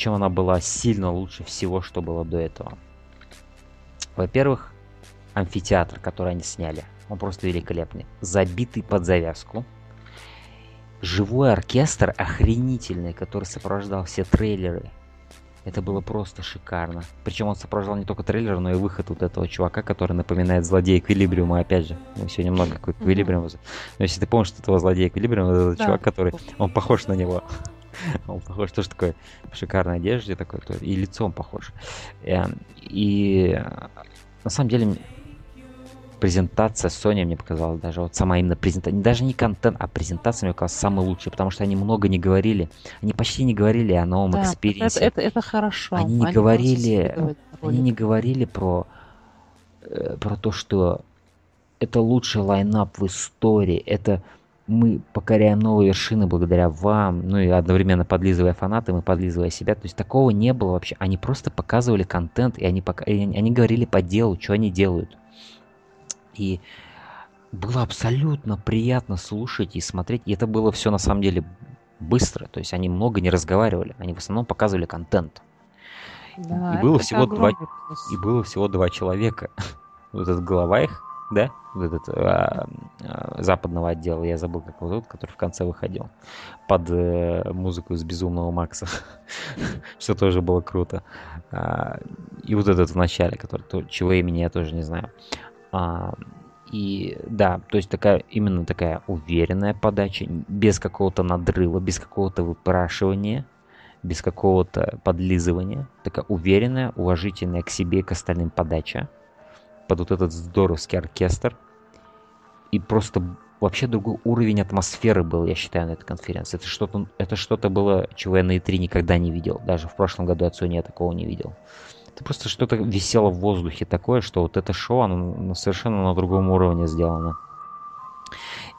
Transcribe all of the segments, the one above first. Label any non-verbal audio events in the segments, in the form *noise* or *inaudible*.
Причем она была сильно лучше всего, что было до этого. Во-первых, амфитеатр, который они сняли, он просто великолепный. Забитый под завязку. Живой оркестр охренительный, который сопровождал все трейлеры. Это было просто шикарно. Причем он сопровождал не только трейлер, но и выход вот этого чувака, который напоминает злодея Эквилибриума, опять же. Мы сегодня много Эквилибриума. Но если ты помнишь этого злодея Эквилибриума, это Да. чувак, который... Он похож на него. *laughs* Он похож тоже такой в шикарной одежде такой, и лицом похож. Эм, И э, на самом деле презентация Sony мне показалась даже, вот сама именно презентация, даже не контент, а презентация мне показалась самой лучшей, потому что они много не говорили, они почти не говорили о новом Да, experience е. это, это, это хорошо. Они не просто говорили- Они не говорили про, э, про то, что это лучший lineup в истории, это мы покоряем новые вершины благодаря вам, ну и одновременно подлизывая фанатам и подлизывая себя. То есть такого не было вообще. Они просто показывали контент, и они, пока... и они говорили по делу, что они делают. И было абсолютно приятно слушать и смотреть. И это было все на самом деле быстро. То есть они много не разговаривали. Они в основном показывали контент. Да, и было всего два- плюс. И было всего два человека. *laughs* Вот этот глава их, да? Вот этот а, а, западного отдела, я забыл, как его зовут, который в конце выходил. Под э, музыку из Безумного Макса. *laughs* Что тоже было круто. А, И вот этот в начале, который, то- чего имени я тоже не знаю. А, И да, то есть такая именно такая уверенная подача, без какого-то надрыва, без какого-то выпрашивания, без какого-то подлизывания. Такая уверенная, уважительная к себе и к остальным подача. Под вот этот здоровский оркестр. И просто вообще другой уровень атмосферы был, я считаю, на этой конференции. Это что-то, это что-то было, чего я на E3 никогда не видел. Даже в прошлом году от Sony я такого не видел. Это просто что-то висело в воздухе такое, что вот это шоу, оно совершенно на другом уровне сделано.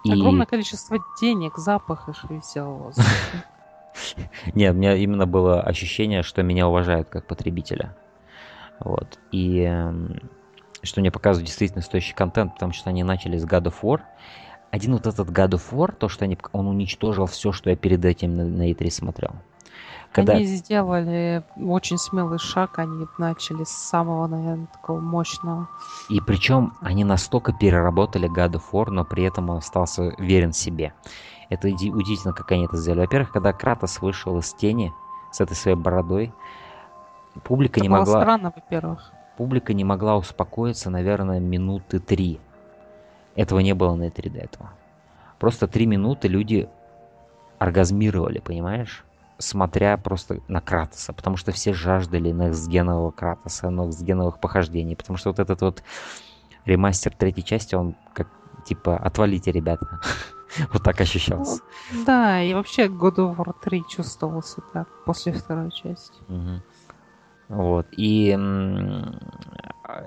И... Огромное количество денег, запах еще висел в воздухе. *laughs* Нет, у меня именно было ощущение, что меня уважают как потребителя. Вот. И эм, что мне показывают действительно стоящий контент, потому что они начали с God of War. Один вот этот God of War, то, что они, он уничтожил все, что я перед этим на, на E3 смотрел. Когда, Они сделали очень смелый шаг, они начали с самого, наверное, такого мощного. И причем они настолько переработали God of War, но при этом он остался верен себе. Это удивительно, как они это сделали. Во-первых, когда Кратос вышел из тени с этой своей бородой, публика Это не было могла... странно, во-первых. Публика не могла успокоиться, наверное, минуты три. Этого не было на E3 до этого. Просто три минуты люди оргазмировали, понимаешь? Смотря просто на Кратоса, потому что все жаждали некстгенового Кратоса, некстгеновых похождений, потому что вот этот вот ремастер третьей части, он как типа отвалите, ребята. *laughs* Вот так ощущался. Да, и вообще God of War 3 чувствовался так после второй части. Вот. И м,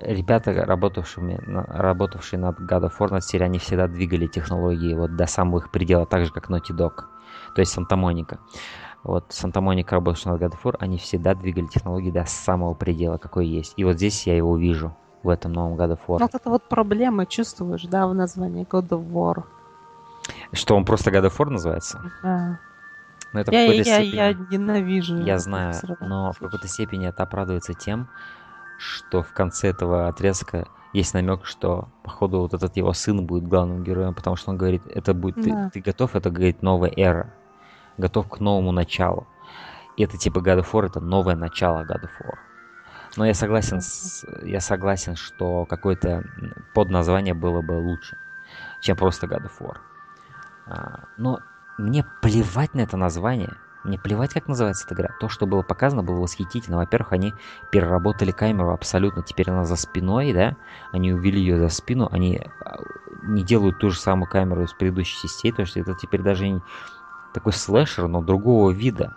ребята, работавшими, работавшие над God of War, над серией, они всегда двигали технологии вот до самых пределов, так же, как Naughty Dog. То есть Санта-Моника. Вот Санта-Моника, работавшая над God of War, они всегда двигали технологии до самого предела, какой есть. И вот здесь я его вижу, в этом новом God of War. Вот это вот проблема, чувствуешь, да, в названии God of War. Что он просто God of War называется? Да. Ну, это в Я, какой-то я, степени- я ненавижу. Я знаю, но в какой-то степени это оправдывается тем, что в конце этого отрезка есть намек, что походу вот этот его сын будет главным героем, потому что он говорит, это будет, ты, Да. ты готов, это говорит новая эра, готов к новому началу. И это типа God of War, это новое начало God of War. Но я согласен, с, я согласен, что какое-то подназвание было бы лучше, чем просто God of War. А, но мне плевать на это название. Мне плевать, как называется эта игра. То, что было показано, было восхитительно. Во-первых, они переработали камеру абсолютно. Теперь она за спиной, да? Они увели ее за спину. Они а, не делают ту же самую камеру из предыдущих частей, то есть это теперь даже не такой слэшер, но другого вида.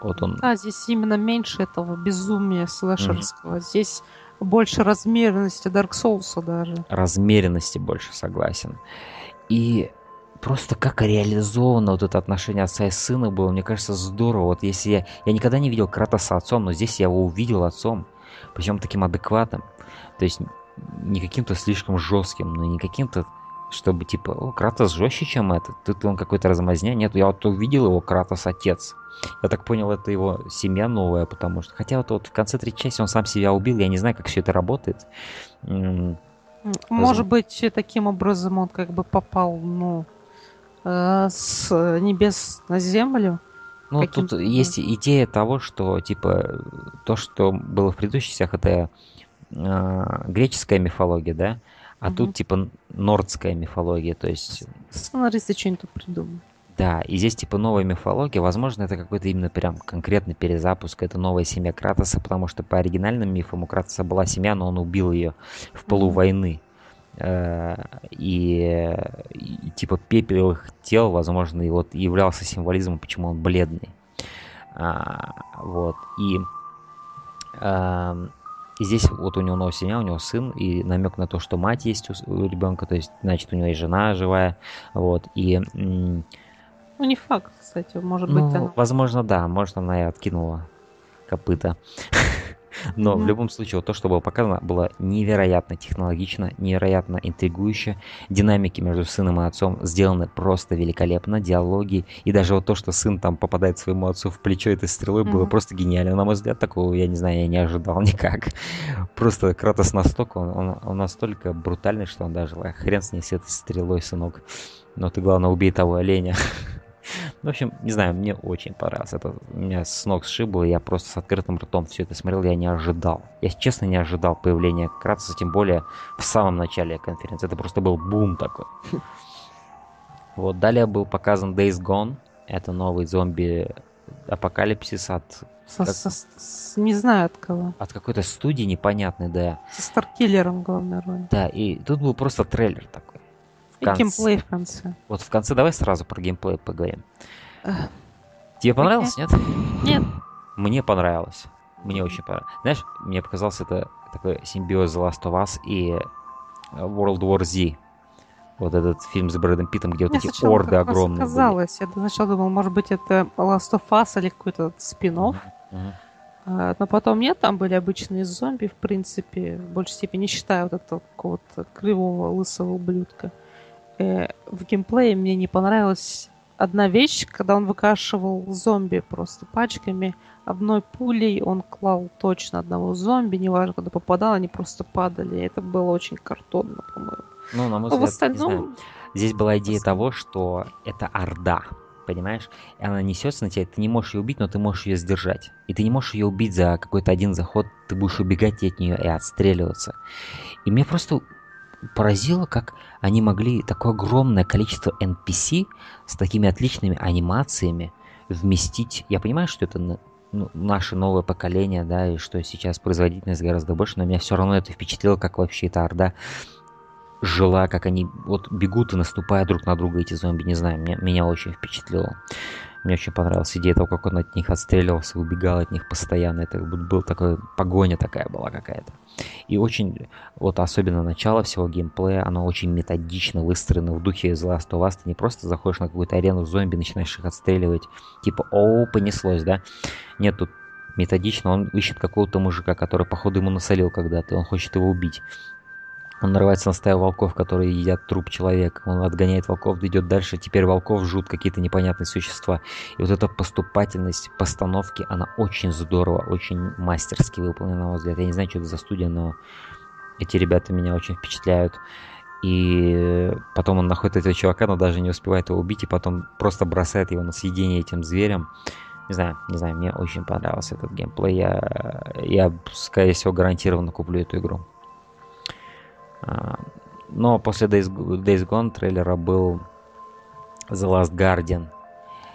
Вот он. Да, здесь именно меньше этого безумия слэшерского. Здесь больше размеренности Dark Souls даже. Размеренности больше согласен. И просто как реализовано вот это отношение отца и сына было, мне кажется, здорово. Вот если я... Я никогда не видел Кратоса отцом, но здесь я его увидел отцом. Причем таким адекватным. То есть не каким-то слишком жестким, но не каким-то чтобы типа, о, Кратос жестче, чем этот. Тут он какой-то размазня. Нет, я вот увидел его Кратос отец. Я так понял, это его семья новая, потому что... Хотя вот, вот в конце третьей части он сам себя убил, я не знаю, как все это работает. Может быть, таким образом он как бы попал, ну, э, с небес на землю. Ну, тут есть идея того, что, типа, то, что было в предыдущих частях, это э, греческая мифология, да? А угу. тут, типа, нордская мифология, то есть... Сценаристы что-нибудь придумали. Да, и здесь типа новая мифология. Возможно, это какой-то именно прям конкретный перезапуск. Это новая семья Кратоса, потому что по оригинальным мифам у Кратоса была семья, но он убил ее в полу войны. Э, и, и типа пепел их тел, возможно, и вот являлся символизмом, почему он бледный. А, вот. И, а, и здесь вот у него новая семья, у него сын, и намек на то, что мать есть у, у ребенка, то есть, значит, у него и жена живая. Вот. И ну, не факт, кстати, может ну, быть, она... Возможно, да, может, она и откинула копыта. *laughs* Но mm-hmm. в любом случае, вот то, что было показано, было невероятно технологично, невероятно интригующе. Динамики между сыном и отцом сделаны просто великолепно, диалоги. И даже вот то, что сын там попадает своему отцу в плечо этой стрелой, mm-hmm. было просто гениально. На мой взгляд, такого, я не знаю, я не ожидал никак. Просто Кратос настолько, он, он, он настолько брутальный, что он даже, хрен с ней с этой стрелой, сынок. Но ты, главное, убей того оленя. В общем, не знаю, мне очень понравилось. Это меня с ног сшибло, я просто с открытым ртом все это смотрел, я не ожидал. Я, честно, не ожидал появления Кратоса, тем более в самом начале конференции. Это просто был бум такой. Вот, далее был показан Days Gone. Это новый зомби апокалипсис от... Со, как... со, с, не знаю от кого. От какой-то студии непонятной, да. Со Старкиллером главной роли. Да, и тут был просто трейлер такой. И конце. геймплей в конце. Вот в конце давай сразу про геймплей поговорим. Тебе понравилось, нет? Нет. Мне понравилось. Мне очень понравилось. Знаешь, мне показалось это такой симбиоз The Last of Us и э, World War Z. Вот этот фильм с Брэдом Питом, где вот эти орды огромные казалось. Я сначала думал, может быть, это Last of Us или какой-то спин uh-huh. Uh-huh. Но потом нет, там были обычные зомби, в принципе, в большей степени, не считая вот этого какого-то кривого лысого ублюдка. Э, в геймплее мне не понравилась одна вещь, когда он выкашивал зомби просто пачками. Одной пулей он клал точно одного зомби, неважно, когда попадал, они просто падали. Это было очень картонно, по-моему. Ну, на мой взгляд, в остальном... Здесь была идея того, что это орда, понимаешь? И она несется на тебя, ты не можешь ее убить, но ты можешь ее сдержать. И ты не можешь ее убить за какой-то один заход, ты будешь убегать от нее и отстреливаться. И мне просто поразило, как они могли такое огромное количество NPC с такими отличными анимациями вместить. Я понимаю, что это ну, наше новое поколение, да, и что сейчас производительность гораздо больше, но меня все равно это впечатлило, как вообще эта орда жила, как они вот бегут и наступают друг на друга, эти зомби, не знаю, меня, меня очень впечатлило. Мне очень понравилась идея того, как он от них отстреливался, убегал от них постоянно. Это был такой, погоня такая была какая-то. И очень, вот особенно начало всего геймплея, оно очень методично выстроено в духе The Last of Us. Ты не просто заходишь на какую-то арену зомби, начинаешь их отстреливать, типа, о, понеслось, да? Нет, тут методично он ищет какого-то мужика, который, походу, ему насолил когда-то, и он хочет его убить. Он нарывается на стаю волков, которые едят труп человека. Он отгоняет волков, идет дальше. Теперь волков жут какие-то непонятные существа. И вот эта поступательность постановки, она очень здорово, очень мастерски выполнена, на мой взгляд. Я не знаю, что это за студия, но эти ребята меня очень впечатляют. И потом он находит этого чувака, но даже не успевает его убить, и потом просто бросает его на съедение этим зверям. Не знаю, не знаю, мне очень понравился этот геймплей. Я, я скорее всего, гарантированно куплю эту игру. Но после Days, Days Gone трейлера был The Last Guardian.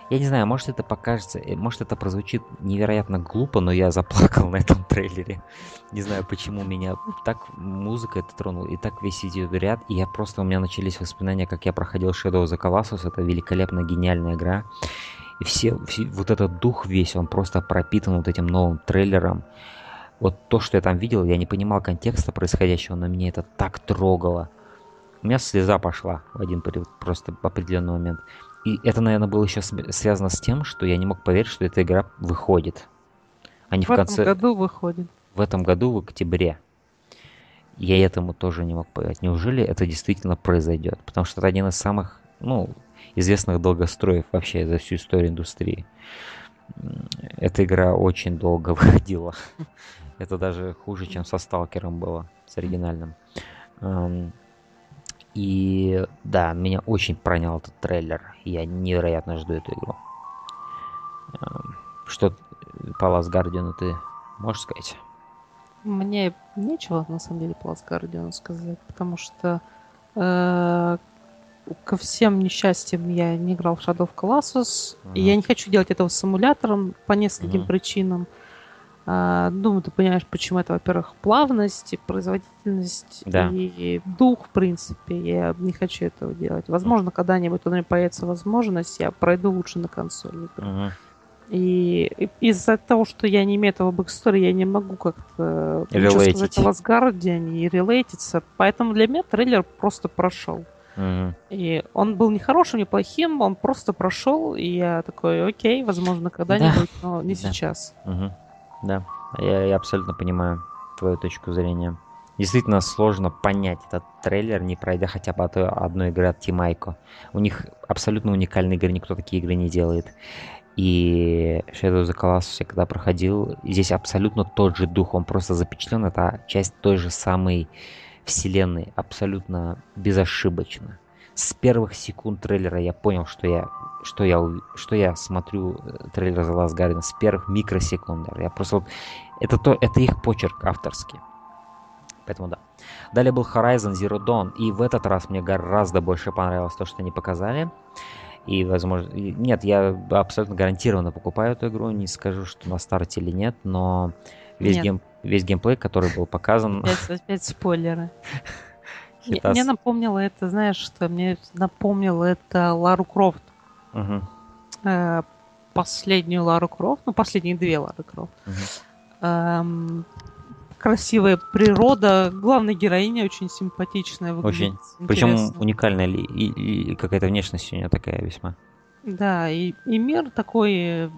Я не знаю, может это покажется, э, может это прозвучит невероятно глупо, но я заплакал *laughs* на этом трейлере. Не знаю, почему меня так музыка это тронула, и так весь идет ряд, и я просто, у меня начались воспоминания, как я проходил Shadow of the Colossus, это великолепно гениальная игра. И все, все, вот этот дух весь, он просто пропитан вот этим новым трейлером. Вот то, что я там видел, я не понимал контекста происходящего, но меня это так трогало. У меня слеза пошла в один просто определенный момент. И это, наверное, было еще связано с тем, что я не мог поверить, что эта игра выходит. А не в, в конце... этом году выходит. В этом году, в октябре. Я этому тоже не мог поверить. Неужели это действительно произойдет? Потому что это один из самых, ну, известных долгостроев вообще за всю историю индустрии. Эта игра очень долго *laughs* выходила. Это даже хуже, чем со Сталкером было, с оригинальным. И да, меня очень пронял этот трейлер. Я невероятно жду эту игру. Что по Last Guardian ты можешь сказать? Мне нечего на самом деле по Last Guardian сказать, потому что э, ко всем несчастьям я не играл в Shadow of Colossus. Uh-huh. И я не хочу делать этого с симулятором по нескольким uh-huh. причинам. А, думаю, ты понимаешь, почему это, во-первых, плавность и производительность да. и дух, в принципе. Я не хочу этого делать. Возможно, когда-нибудь у меня появится возможность, я пройду лучше на консоли. Uh-huh. И, из-за того, что я не имею этого backstory, я не могу как-то о Last Guardian е и relate иться. Поэтому для меня трейлер просто прошел. Mm-hmm. И он был не хорошим, не плохим, он просто прошел, и я такой, окей, возможно, когда-нибудь, да. но не да. сейчас. Mm-hmm. Да, я, я абсолютно понимаю твою точку зрения. Действительно сложно понять этот трейлер, не пройдя хотя бы от одной игры от Team Ico. У них абсолютно уникальные игры, никто такие игры не делает. И Shadow of the Colossus я когда проходил, здесь абсолютно тот же дух, он просто запечатлен, это часть той же самой вселенной, абсолютно безошибочно. С первых секунд трейлера я понял, что я, что я, что я смотрю э, трейлер The Last Guardian с первых микросекунд. Я просто вот, это, то, это их почерк авторский. Поэтому да. Далее был Horizon Zero Dawn. И в этот раз мне гораздо больше понравилось то, что они показали. И, возможно... Нет, я абсолютно гарантированно покупаю эту игру. Не скажу, что на старте или нет, но весь, гейм... весь геймплей, который был показан... *laughs* Опять, опять спойлеры. *laughs* Мне напомнило это, знаешь, что мне напомнило это Лару Крофт. Угу. Последнюю Лару Крофт, ну, последние две Лары Крофт. Угу. Эм, красивая природа, главная героиня очень симпатичная. Очень. Причем уникальная и, и, и какая-то внешность у нее такая весьма. Да, и, и мир такой,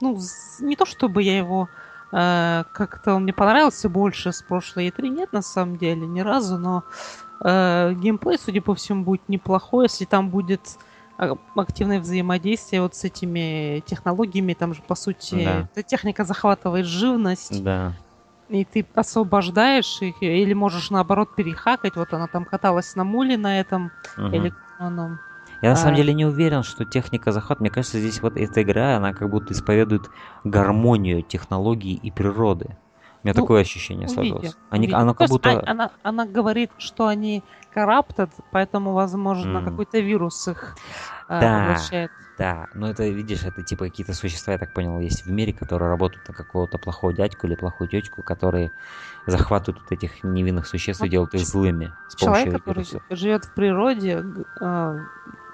ну, не то чтобы я его э, как-то он мне понравился больше с прошлой E3, нет, на самом деле, ни разу, но э, геймплей, судя по всему, будет неплохой, если там будет активное взаимодействие вот с этими технологиями, там же, по сути, да. эта техника захватывает живность. Да и ты освобождаешь их, или можешь наоборот перехакать. Вот она там каталась на муле на этом угу. электронном. Я на самом а... деле не уверен, что техника захват. Мне кажется, здесь вот эта игра, она как будто исповедует гармонию технологий и природы. У меня ну, такое ощущение сложилось. Они, она как будто... А, она, она говорит, что они corrupted, поэтому, возможно, mm. какой-то вирус их э, да, обращает. Да, но это, видишь, это типа какие-то существа, я так понял, есть в мире, которые работают на какого-то плохого дядьку или плохую тетку, которые захватывают вот этих невинных существ и делают их злыми. С человек, который живет в природе, э,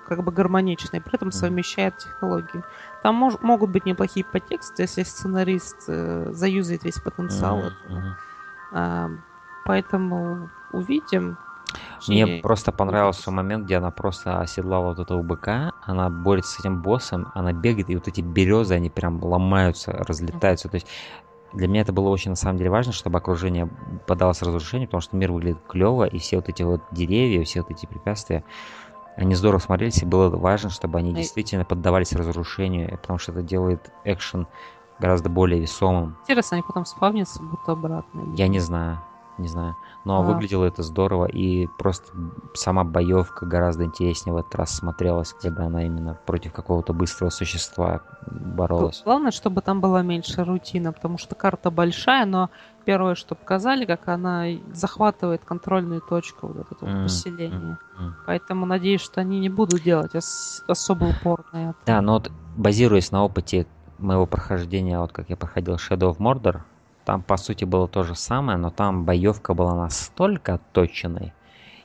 как бы гармонично, и при этом mm. совмещает технологии. Там мож, могут быть неплохие подтексты, если сценарист э, заюзает весь потенциал mm-hmm. этого. А, поэтому увидим. Мне и... просто понравился момент, где она просто оседлала вот этого быка, она борется с этим боссом, она бегает, и вот эти березы, они прям ломаются, разлетаются. То есть для меня это было очень на самом деле важно, чтобы окружение подалось разрушению, потому что мир выглядит клево, и все вот эти вот деревья, все вот эти препятствия, они здорово смотрелись, и было важно, чтобы они действительно поддавались разрушению, потому что это делает экшен гораздо более весомым. Интересно, они потом спавнятся будто обратно. Я не знаю. Не знаю. Но А. выглядело это здорово, и просто сама боевка гораздо интереснее в этот раз смотрелась, когда она именно против какого-то быстрого существа боролась. Главное, чтобы там была меньше рутина, потому что карта большая, но первое, что показали, как она захватывает контрольную точку вот это вот М, поселение. М. Поэтому надеюсь, что они не будут делать ос- особо упор на это. Да, но вот базируясь на опыте моего прохождения, вот как я проходил Shadow of Mordor, там по сути было то же самое, но там боевка была настолько отточенной,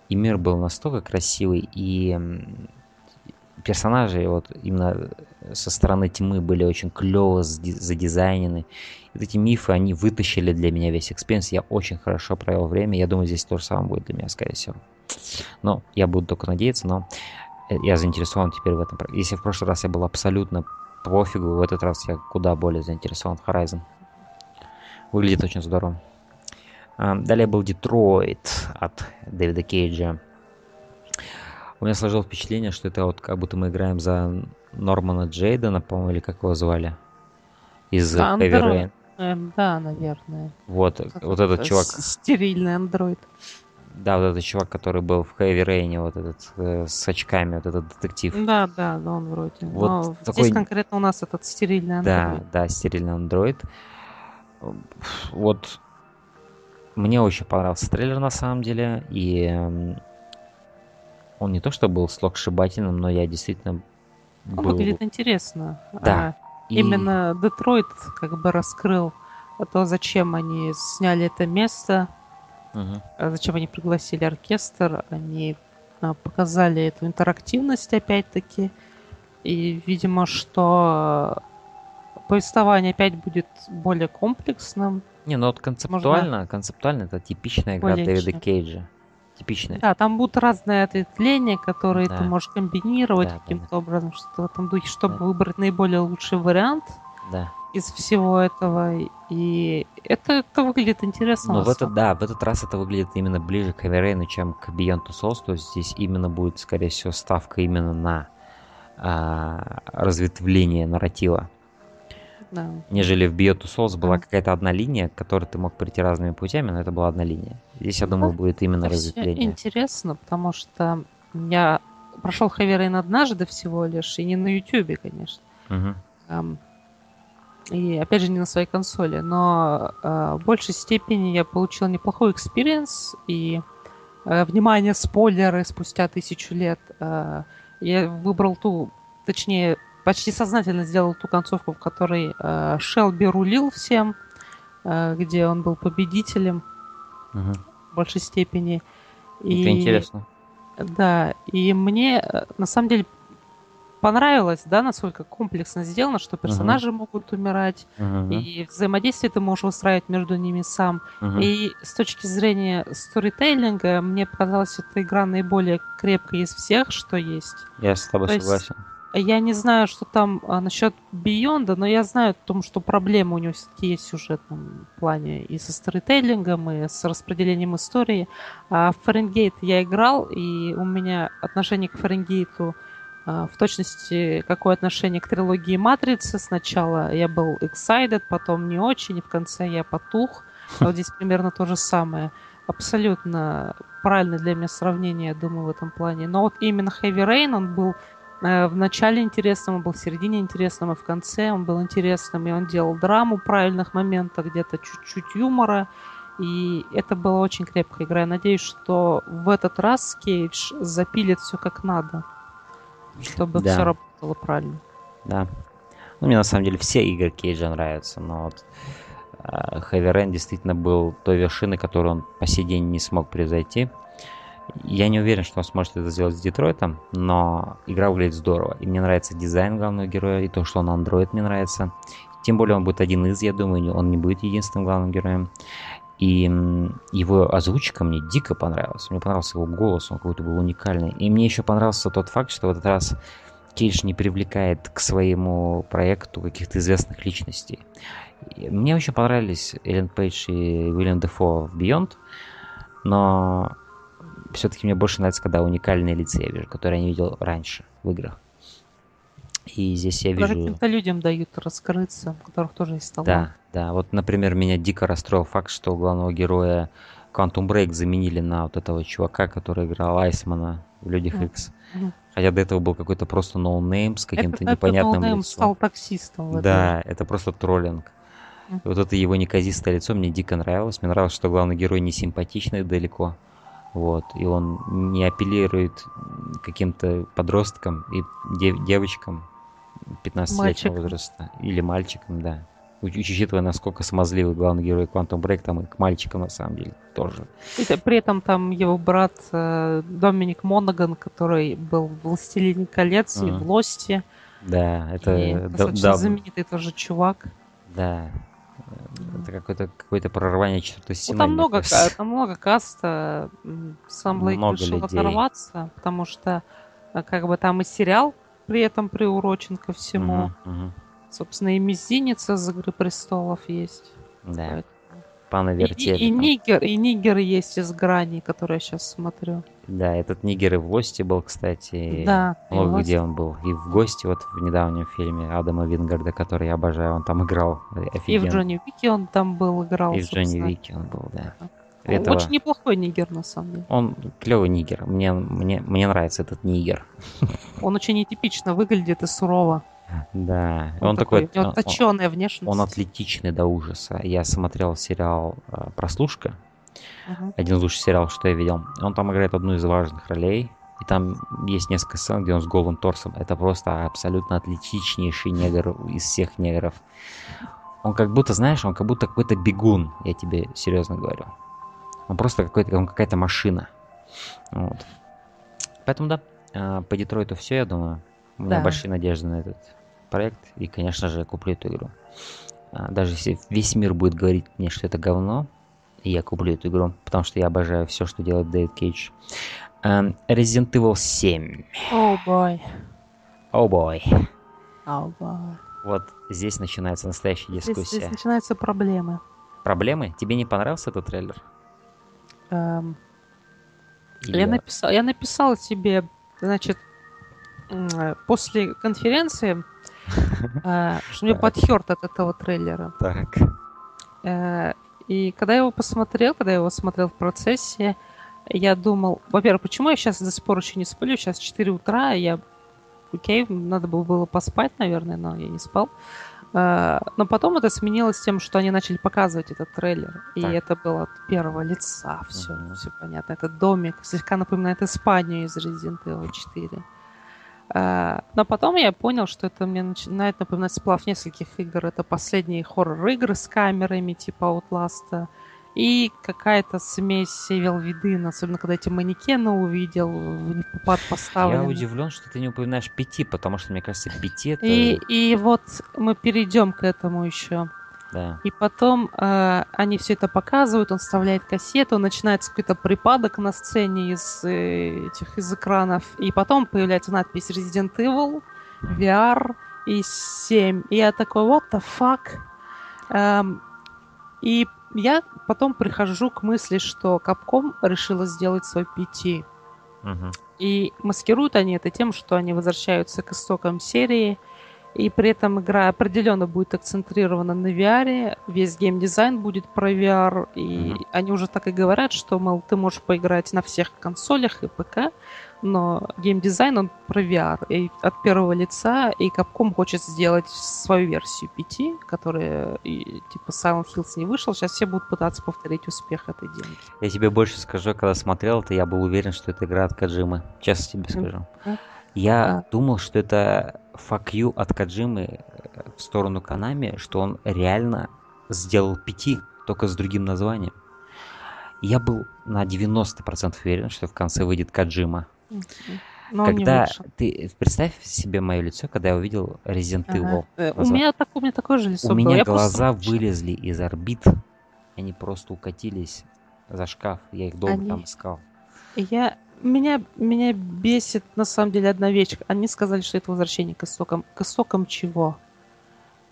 и мир был настолько красивый, и персонажи вот именно со стороны тьмы были очень клево задизайнены. И эти мифы, они вытащили для меня весь experience. Я очень хорошо провел время. Я думаю, здесь то же самое будет для меня, скорее всего. Но я буду только надеяться, но э, я заинтересован теперь в этом. Если в прошлый раз я был абсолютно пофигу, в этот раз я куда более заинтересован в Horizon. Выглядит очень здорово. А, Далее был Детройт от Дэвида Кейджа. У меня сложилось впечатление, что это вот как будто мы играем за Нормана Джейдена, по-моему, или как его звали. Из Heavy. Rain. Эм, да, наверное. Вот, вот этот чувак, Стерильный андроид. да, вот этот чувак, который был в Heavy Rain, вот этот э, с очками, вот этот детектив. Да, да, да, он вроде. Вот Но такой- Здесь конкретно у нас этот стерильный андроид. Да, да, стерильный андроид. Вот мне очень понравился трейлер на самом деле, и он не то что был слогсшибательным, но я действительно Он был... выглядит интересно. Да, А, и- Именно Детройт как бы раскрыл то, зачем они сняли это место, а зачем они пригласили оркестр, они а, показали эту интерактивность опять-таки. И, видимо, что повествование опять будет более комплексным. Не, ну вот концептуально, концептуально это типичная игра Более Дэвида. Кейджа. Типичная. Да, там будут разные ответвления, которые Да. ты можешь комбинировать Да, да, каким-то образом, что-то в этом духе, чтобы Да. выбрать наиболее лучший вариант Да. из всего этого. И это, это выглядит интересно. Но на в этот, да, в этот раз это выглядит именно ближе к Rain, чем к Beyond Two Souls. То есть здесь именно будет, скорее всего, ставка именно на а, разветвление нарратива. Да. Нежели в Two Souls была какая-то одна линия, к которой ты мог прийти разными путями, но это была одна линия. Здесь, я думаю, Да, будет именно разветвление. интересно, потому что я прошел Heavy Rain однажды всего лишь, и не на YouTube, конечно. Ам, И опять же не на своей консоли, но а, в большей степени я получил неплохой experience и а, внимание, спойлеры спустя тысячу лет. а, я выбрал ту, точнее, почти сознательно сделал ту концовку, в которой а, Шелби рулил всем, а, где он был победителем Мгм. в большей степени. Это интересно. Да, и мне э, на самом деле понравилось, да, насколько комплексно сделано, что персонажи могут умирать, Мгм. и взаимодействие ты можешь устраивать между ними сам. Мгм. И с точки зрения сторителлинга, мне показалась эта игра наиболее крепкой из всех, что есть. Я с тобой то есть- согласен. Я не знаю, что там а, насчет Бионда, но я знаю о том, что проблемы у него все-таки есть в сюжетном плане и со сторителлингом, и с распределением истории. А в Фаренгейт я играл, и у меня отношение к Фаренгейту а, в точности какое отношение к трилогии Матрицы. Сначала я был excited, потом не очень, и в конце я потух. А вот здесь примерно то же самое. Абсолютно правильное для меня сравнение, я думаю, в этом плане. Но вот именно Heavy Rain, он был в начале интересным, он был в середине интересным, и в конце он был интересным, и он делал драму в правильных моментах, где-то чуть-чуть юмора, и это была очень крепкая игра. Я надеюсь, что в этот раз Кейдж запилит все как надо, чтобы Да. все работало правильно. Да. Ну, мне на самом деле все игры Кейджа нравятся, но вот а, Heavy Rain действительно был той вершиной, которую он по сей день не смог превзойти. Я не уверен, что он сможет это сделать с Детройтом, но игра выглядит здорово. И мне нравится дизайн главного героя, и то, что он андроид, мне нравится. Тем более он будет один из, я думаю, он не будет единственным главным героем. И его озвучка мне дико понравилась. Мне понравился его голос, он какой-то был уникальный. И мне еще понравился тот факт, что в этот раз Кейдж не привлекает к своему проекту каких-то известных личностей. Мне очень понравились Эллен Пейдж и Уильям Дефо в Beyond, но все-таки мне больше нравится, когда уникальные лица я вижу, которые я не видел раньше в играх. И здесь я вижу... каким-то людям дают раскрыться, у которых тоже есть талант. Да, да. Вот, например, меня дико расстроил факт, что главного героя Quantum Break заменили на вот этого чувака, который играл Айсмана в Людях. Икс. Мгм. Хотя до этого был какой-то просто no-name с каким-то Это- это непонятным no-name лицом. стал таксистом. Да, это просто троллинг. И вот это его неказистое лицо мне дико нравилось. Мне нравилось, что главный герой не симпатичный далеко. Вот. И он не апеллирует каким-то подросткам и дев- девочкам 15-летнего Мальчикам. возраста. Или мальчикам, да. Уч- Учитывая, насколько смазливый главный герой Quantum Break, там и к мальчикам на самом деле тоже. И при этом там его брат э, Доминик Монаган, который был в «Властелине колец» и Мгм. в «Лосте». Да, это... и достаточно да, знаменитый тоже чувак. да. Это какое-то какое прорывание четвертой Ну, стены. там, мне много, там много каста. Сам Блейк Много решил людей. оторваться, потому что э, как бы там и сериал при этом приурочен ко всему. Мгм, мгм. Собственно, и мизинец из «Игры престолов» есть. Да, Поэтому- пана И, и- и. Нигер, и Нигер есть из «Грани», который я сейчас смотрю. Да, этот Нигер и в гости был, кстати. Да, Много вот. где он был. И в гости вот в недавнем фильме Адама Вингарда, который я обожаю, он там играл э, И в офигенно. Джонни Уике он там был, играл. И в Джонни. Вике он был, да. Этого- Очень неплохой Нигер, на самом деле. Он клевый нигер. Мне, мне, мне нравится этот нигер. Он очень нетипично выглядит и сурово. Да. Он, такой, у него он- он- точеная внешность. он атлетичный до ужаса. Я смотрел сериал э, «Прослушка». Мгм. один из лучших сериалов, что я видел. Он там играет одну из важных ролей. И там есть несколько сцен, где он с голым торсом. Это просто абсолютно атлетичнейший негр из всех негров. Он как будто, знаешь, он как будто какой-то бегун, я тебе серьезно говорю. Он просто какой-то, он какая-то машина. Вот. Поэтому да, а, по Детройту все, я думаю. У меня Да. большие надежды на этот проект. И, конечно же, я куплю эту игру. А, Даже если весь мир будет говорить мне, что это говно, я куплю эту игру, потому что я обожаю все, что делает Дэвид Кейдж. Эм, Resident Evil 7. О, бой. О бой. О, бой. Вот здесь начинается настоящая Здесь, здесь дискуссия. начинаются проблемы. Проблемы? Тебе не понравился этот трейлер? Эм, Или- я, написал, я написал тебе, значит, после конференции, *laughs* э, что мне подхерт от этого трейлера. Так. Э, И когда я его посмотрел, когда я его смотрел в процессе, я думал, во-первых, почему я сейчас до сих пор еще не сплю? Сейчас 4 утра, я... Окей, надо было, было поспать, наверное, но я не спал. Э, Но потом это сменилось тем, что они начали показывать этот трейлер. И Так. это было от первого лица. Все, Мгм. все понятно. Этот домик слегка напоминает Испанию из Resident Evil 4. Э, Но потом я понял, что это мне начинает напоминать сплав нескольких игр. Это последние хоррор-игры с камерами типа Outlast. И какая-то смесь Evil Within, особенно когда эти манекены увидел, в непопад Я поставлены. удивлен, что ты не упоминаешь пяти, потому что, мне кажется, пяти это... И, и вот мы перейдем к этому еще. Да. И потом э, они все это показывают, он вставляет кассету, начинается какой-то припадок на сцене из э, этих из экранов, и потом появляется надпись Resident Evil, VR и 7. И я такой, what the fuck? Эм, и я потом прихожу к мысли, что Capcom решила сделать свой PT. Мгм. И маскируют они это тем, что они возвращаются к истокам серии, и при этом игра определенно будет акцентрирована на VR, весь геймдизайн будет про VR, и Мгм. они уже так и говорят, что, мол, ты можешь поиграть на всех консолях и ПК, но геймдизайн, он про VR, и от первого лица, и Capcom хочет сделать свою версию PT, которая, и, типа, Silent Hills не вышел, сейчас все будут пытаться повторить успех этой демки. Я тебе больше скажу, когда смотрел это, я был уверен, что это игра от Каджимы. Честно тебе скажу. да. Я А. думал, что это you от Каджимы э, в сторону Канами, что он реально сделал пяти, только с другим названием. Я был на 90% уверен, что в конце выйдет Каджима. Но не когда ты представь себе мое лицо, когда я увидел Resident Ага. Evil. У Глаза. меня, так, у меня такое же лицо У было. меня Я просто глаза молчала. вылезли из орбит. Они просто укатились за шкаф. Я их долго Они- там искал. Я, меня, меня бесит на самом деле одна вещь. Они сказали, что это возвращение к истокам. К истокам чего?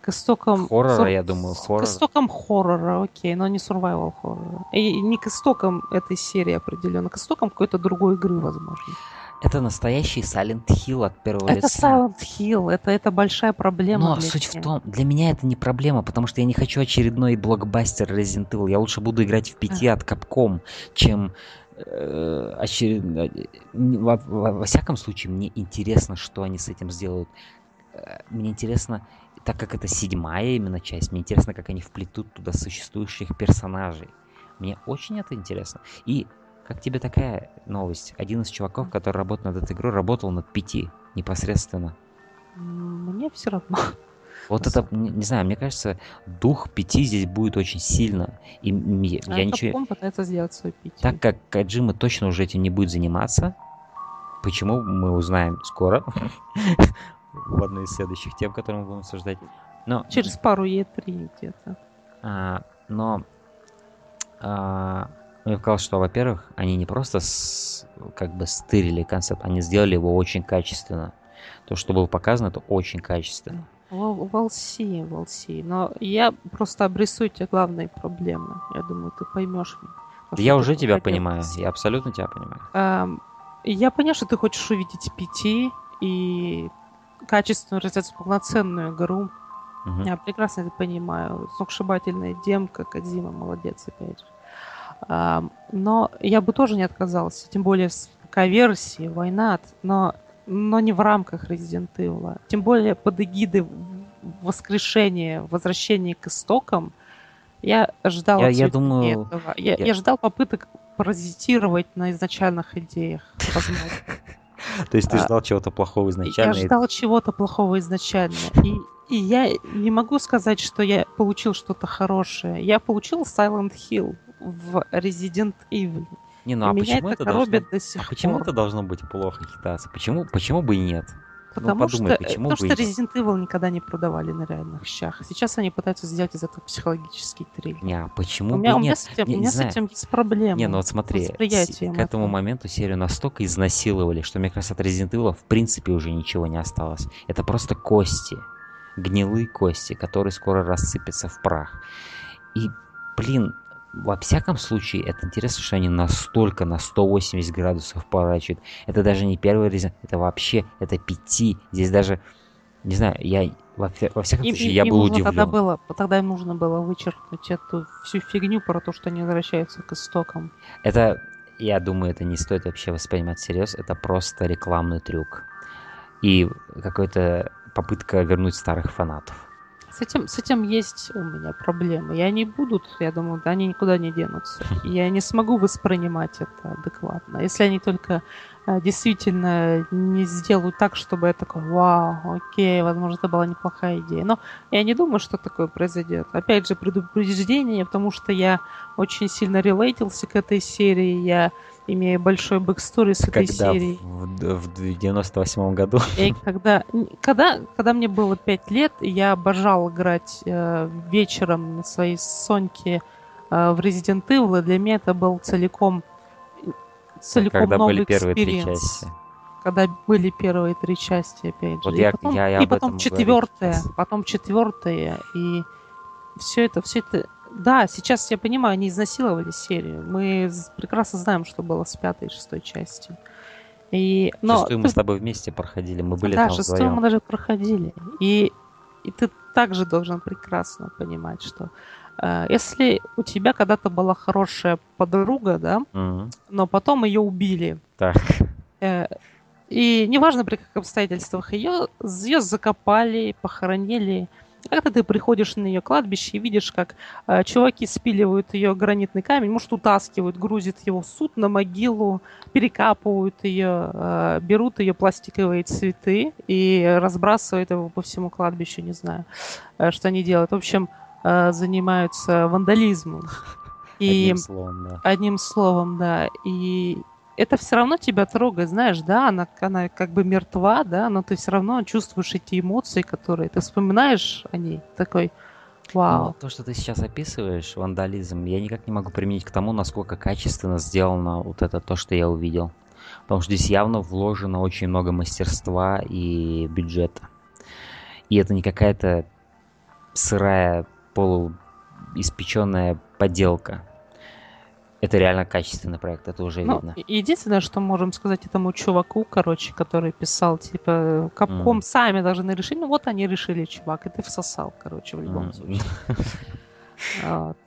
К истокам... Хоррора, сур- я думаю, с- хоррор. К истокам хоррора, окей, но не survival хоррора. И не к истокам этой серии определенно, к истокам какой-то другой игры, возможно. это настоящий Silent Hill от первого Это лица. Silent Hill, это, это большая проблема. Но для суть в меня. том, для меня это не проблема, потому что я не хочу очередной блокбастер Resident Evil. Я лучше буду играть в пяти от Capcom, чем очеред- э, во, во- во всяком случае, мне интересно, что они с этим сделают. Э, Мне интересно, так как это седьмая именно часть, мне интересно, как они вплетут туда существующих персонажей. Мне очень это интересно. И как тебе такая новость? Один из чуваков, который работает над этой игрой, работал над пяти непосредственно. Мне все равно. *laughs* Вот это, не, знаю, мне кажется, дух пяти здесь будет очень сильно. И я, А я ничего... Пытается сделать свой пить. Так как Каджима точно уже этим не будет заниматься, почему мы узнаем скоро *laughs* в одной из следующих тем, которые мы будем обсуждать. Но, Через пару Е3 где-то. а, но а, мне показалось, что, во-первых, они не просто с- как бы стырили концепт, они сделали его очень качественно. То, что было показано, это очень качественно. We'll, we'll see, we'll see. Но я просто обрисую тебе главные проблемы. Я думаю, ты поймешь меня. Да я уже тебя понимаю, я абсолютно тебя понимаю. Эм, Я понимаю, что ты хочешь увидеть пяти и качественную, развиваться полноценную игру. Мгм. Я прекрасно это понимаю. Сногсшибательная демка, Кадзима, молодец, опять же. Ам, Но я бы тоже не отказался, тем более с ПК-версии, война, но, но не в рамках Resident Evil. Тем более под эгидой воскрешения, возвращения к истокам, я ждал Я- я думаю, этого. Я, я- я ждал попыток паразитировать на изначальных идеях. *laughs* То есть ты А, ждал чего-то плохого изначально? Я ждал чего-то плохого изначально. И, и я не могу сказать, что я получил что-то хорошее. Я получил Silent Hill в Resident Evil. Не, ну И а почему это это должно... до сих А почему пор. это должно быть плохо хитаться? Почему, почему бы и нет? Потому, ну, подумай, что, почему потому бы что? Resident Evil никогда не продавали на реальных щах. Сейчас они пытаются сделать из этого психологический триллер. Не, а почему у бы меня, и у меня нет? с этим, Не- у не меня с знаю. этим есть проблема. Не, ну вот смотри, с- к этому этого. моменту серию настолько изнасиловали, что, мне кажется, от Resident Evil в принципе уже ничего не осталось. Это просто кости. Гнилые кости, которые скоро рассыпятся в прах. И, блин, во всяком случае, это интересно, что они настолько на 180 градусов поворачивают. Это даже не первый Resident, это вообще, это пяти. Здесь даже, не знаю, я во, во всяком Им, случае, им- я им был нужно тогда удивлен. было, тогда им нужно было вычеркнуть эту всю фигню про то, что они возвращаются к истокам. Это, я думаю, это не стоит вообще воспринимать всерьез. Это просто рекламный трюк. И какая-то попытка вернуть старых фанатов. С этим, с этим есть у меня проблемы. И они будут, я думаю, да, они никуда не денутся. И Я не смогу воспринимать это адекватно. Если они только э, действительно не сделают так, чтобы я такой, вау, окей, возможно, это была неплохая идея. Но я не думаю, что такое произойдет. Опять же, предупреждение, потому что я очень сильно релейтился к этой серии. Я имею большой backstory с этой Когда серией. в, в 98 году И *laughs* когда, когда, когда мне было 5 лет, я обожал играть э, вечером на своей Соньке э, в Resident Evil, и для меня это был целиком целиком когда новый были первые три части. Когда были первые три части, опять же. Вот и я- потом, я и и потом четвертая, потом четвертая, и все это, все это. Да, сейчас я понимаю, они изнасиловали серию. Мы прекрасно знаем, что было с пятой и шестой части. И, но Шестую мы с тобой вместе проходили, мы были да, там шестую вдвоем. мы даже проходили. И, и ты также должен прекрасно понимать, что э, если у тебя когда-то была хорошая подруга, да, Мгм. но потом ее убили, Так, э, и неважно при каких обстоятельствах ее, ее закопали, похоронили. И Когда ты приходишь на ее кладбище и видишь, как э, чуваки спиливают ее гранитный камень, может, утаскивают, грузят его в суд на могилу, перекапывают ее, э, берут ее пластиковые цветы и разбрасывают его по всему кладбищу, не знаю, э, что они делают. В общем, э, занимаются вандализмом. *laughs* И одним словом, да. Одним словом, да. И это все равно тебя трогает, знаешь, да, она, она как бы мертва, да, но ты все равно чувствуешь эти эмоции, которые ты вспоминаешь о ней, такой, Ну, вау. то, что ты сейчас описываешь, вандализм, я никак не могу применить к тому, насколько качественно сделано вот это то, что я увидел. Потому что здесь явно вложено очень много мастерства и бюджета. И это не какая-то сырая, полуиспеченная поделка. Это реально качественный проект, это уже Ну, видно. единственное, что можем сказать этому чуваку, короче, который писал, типа, Капком Мгм. сами должны решить. Ну, вот они решили, чувак, и ты всосал, короче, в любом М, случае. Вот.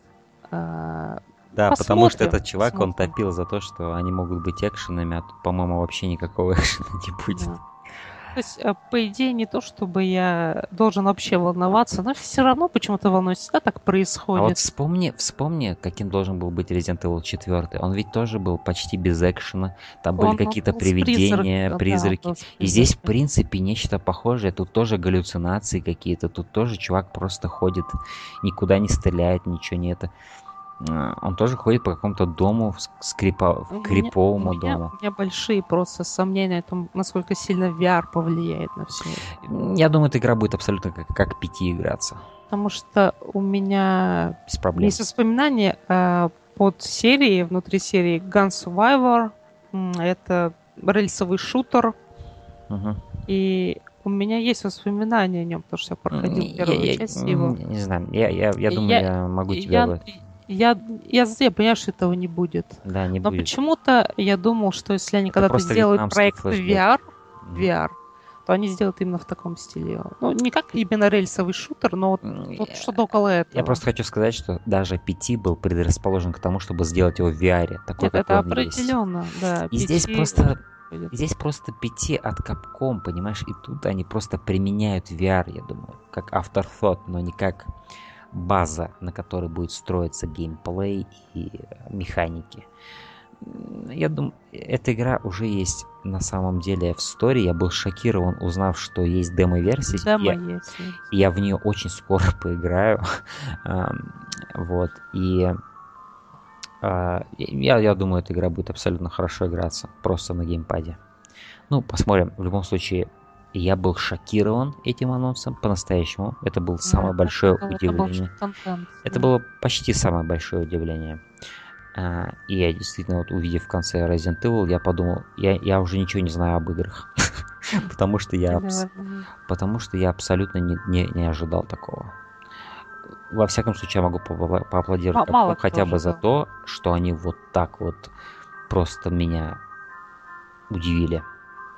А, Да, потому что этот чувак, он топил за то, что они могут быть экшенами, а тут, по-моему, вообще никакого экшена не будет. да. То есть, э, по идее, не то, чтобы я должен вообще волноваться, но все равно почему-то волнуюсь. Всегда так А вот происходит. вспомни, вспомни, каким должен был быть Resident Evil 4. Он ведь тоже был почти без экшена. Там были он какие-то привидения, призрак- да, призраки. с И здесь, в принципе, нечто похожее. Тут тоже галлюцинации какие-то. Тут тоже чувак просто ходит, никуда не стреляет, ничего не это. А, Он тоже ходит по какому-то дому, скрипа, У меня- криповому у меня, дому. У меня большие просто сомнения о том, насколько сильно VR повлияет на все это. Я думаю, эта игра будет абсолютно как, как пяти играться. Потому что у меня Без проблем. есть воспоминания э, под серией, внутри серии Gun Survivor. Это рельсовый шутер. Мгм. И у меня есть воспоминания о нем, потому что я проходил Я- первую я- часть м, его. Не знаю, я, я, я думаю, Я- я, могу тебя... Я, я, я, я понимаю, что этого не будет. Да, не Но будет. почему-то я думал, что если они когда-то сделают проект флешбэк. VR. VR, то они сделают именно в таком стиле. Ну, не как именно рельсовый шутер, но вот, вот что-то около этого. Я просто хочу сказать, что даже PT был предрасположен к тому, чтобы сделать его в VR. Такой, Нет, это он есть. определенно, да. И здесь PC просто. Здесь просто PT от Capcom, понимаешь, и тут они просто применяют VR, я думаю, как afterthought, но не как база, на которой будет строиться геймплей и э, механики. Я думаю, эта игра уже есть на самом деле в сторе. Я был шокирован, узнав, что есть демо-версия. Демо Я- есть. я в нее очень скоро *laughs* поиграю. Вот. И а, я, я думаю, эта игра будет абсолютно хорошо играться. Просто на геймпаде. Ну, посмотрим. В любом случае, я был шокирован этим анонсом по-настоящему. Это было самое Да, большое это был- это удивление. контент, Это да. было почти самое большое удивление. А, И я действительно, вот увидев в конце Resident Evil, я подумал, я, я уже ничего не знаю об играх. *laughs* Потому что я абс- потому что я абсолютно не, не, не ожидал такого. Во всяком случае, я могу поаплодировать мало хотя бы за то, что они вот так вот просто меня удивили.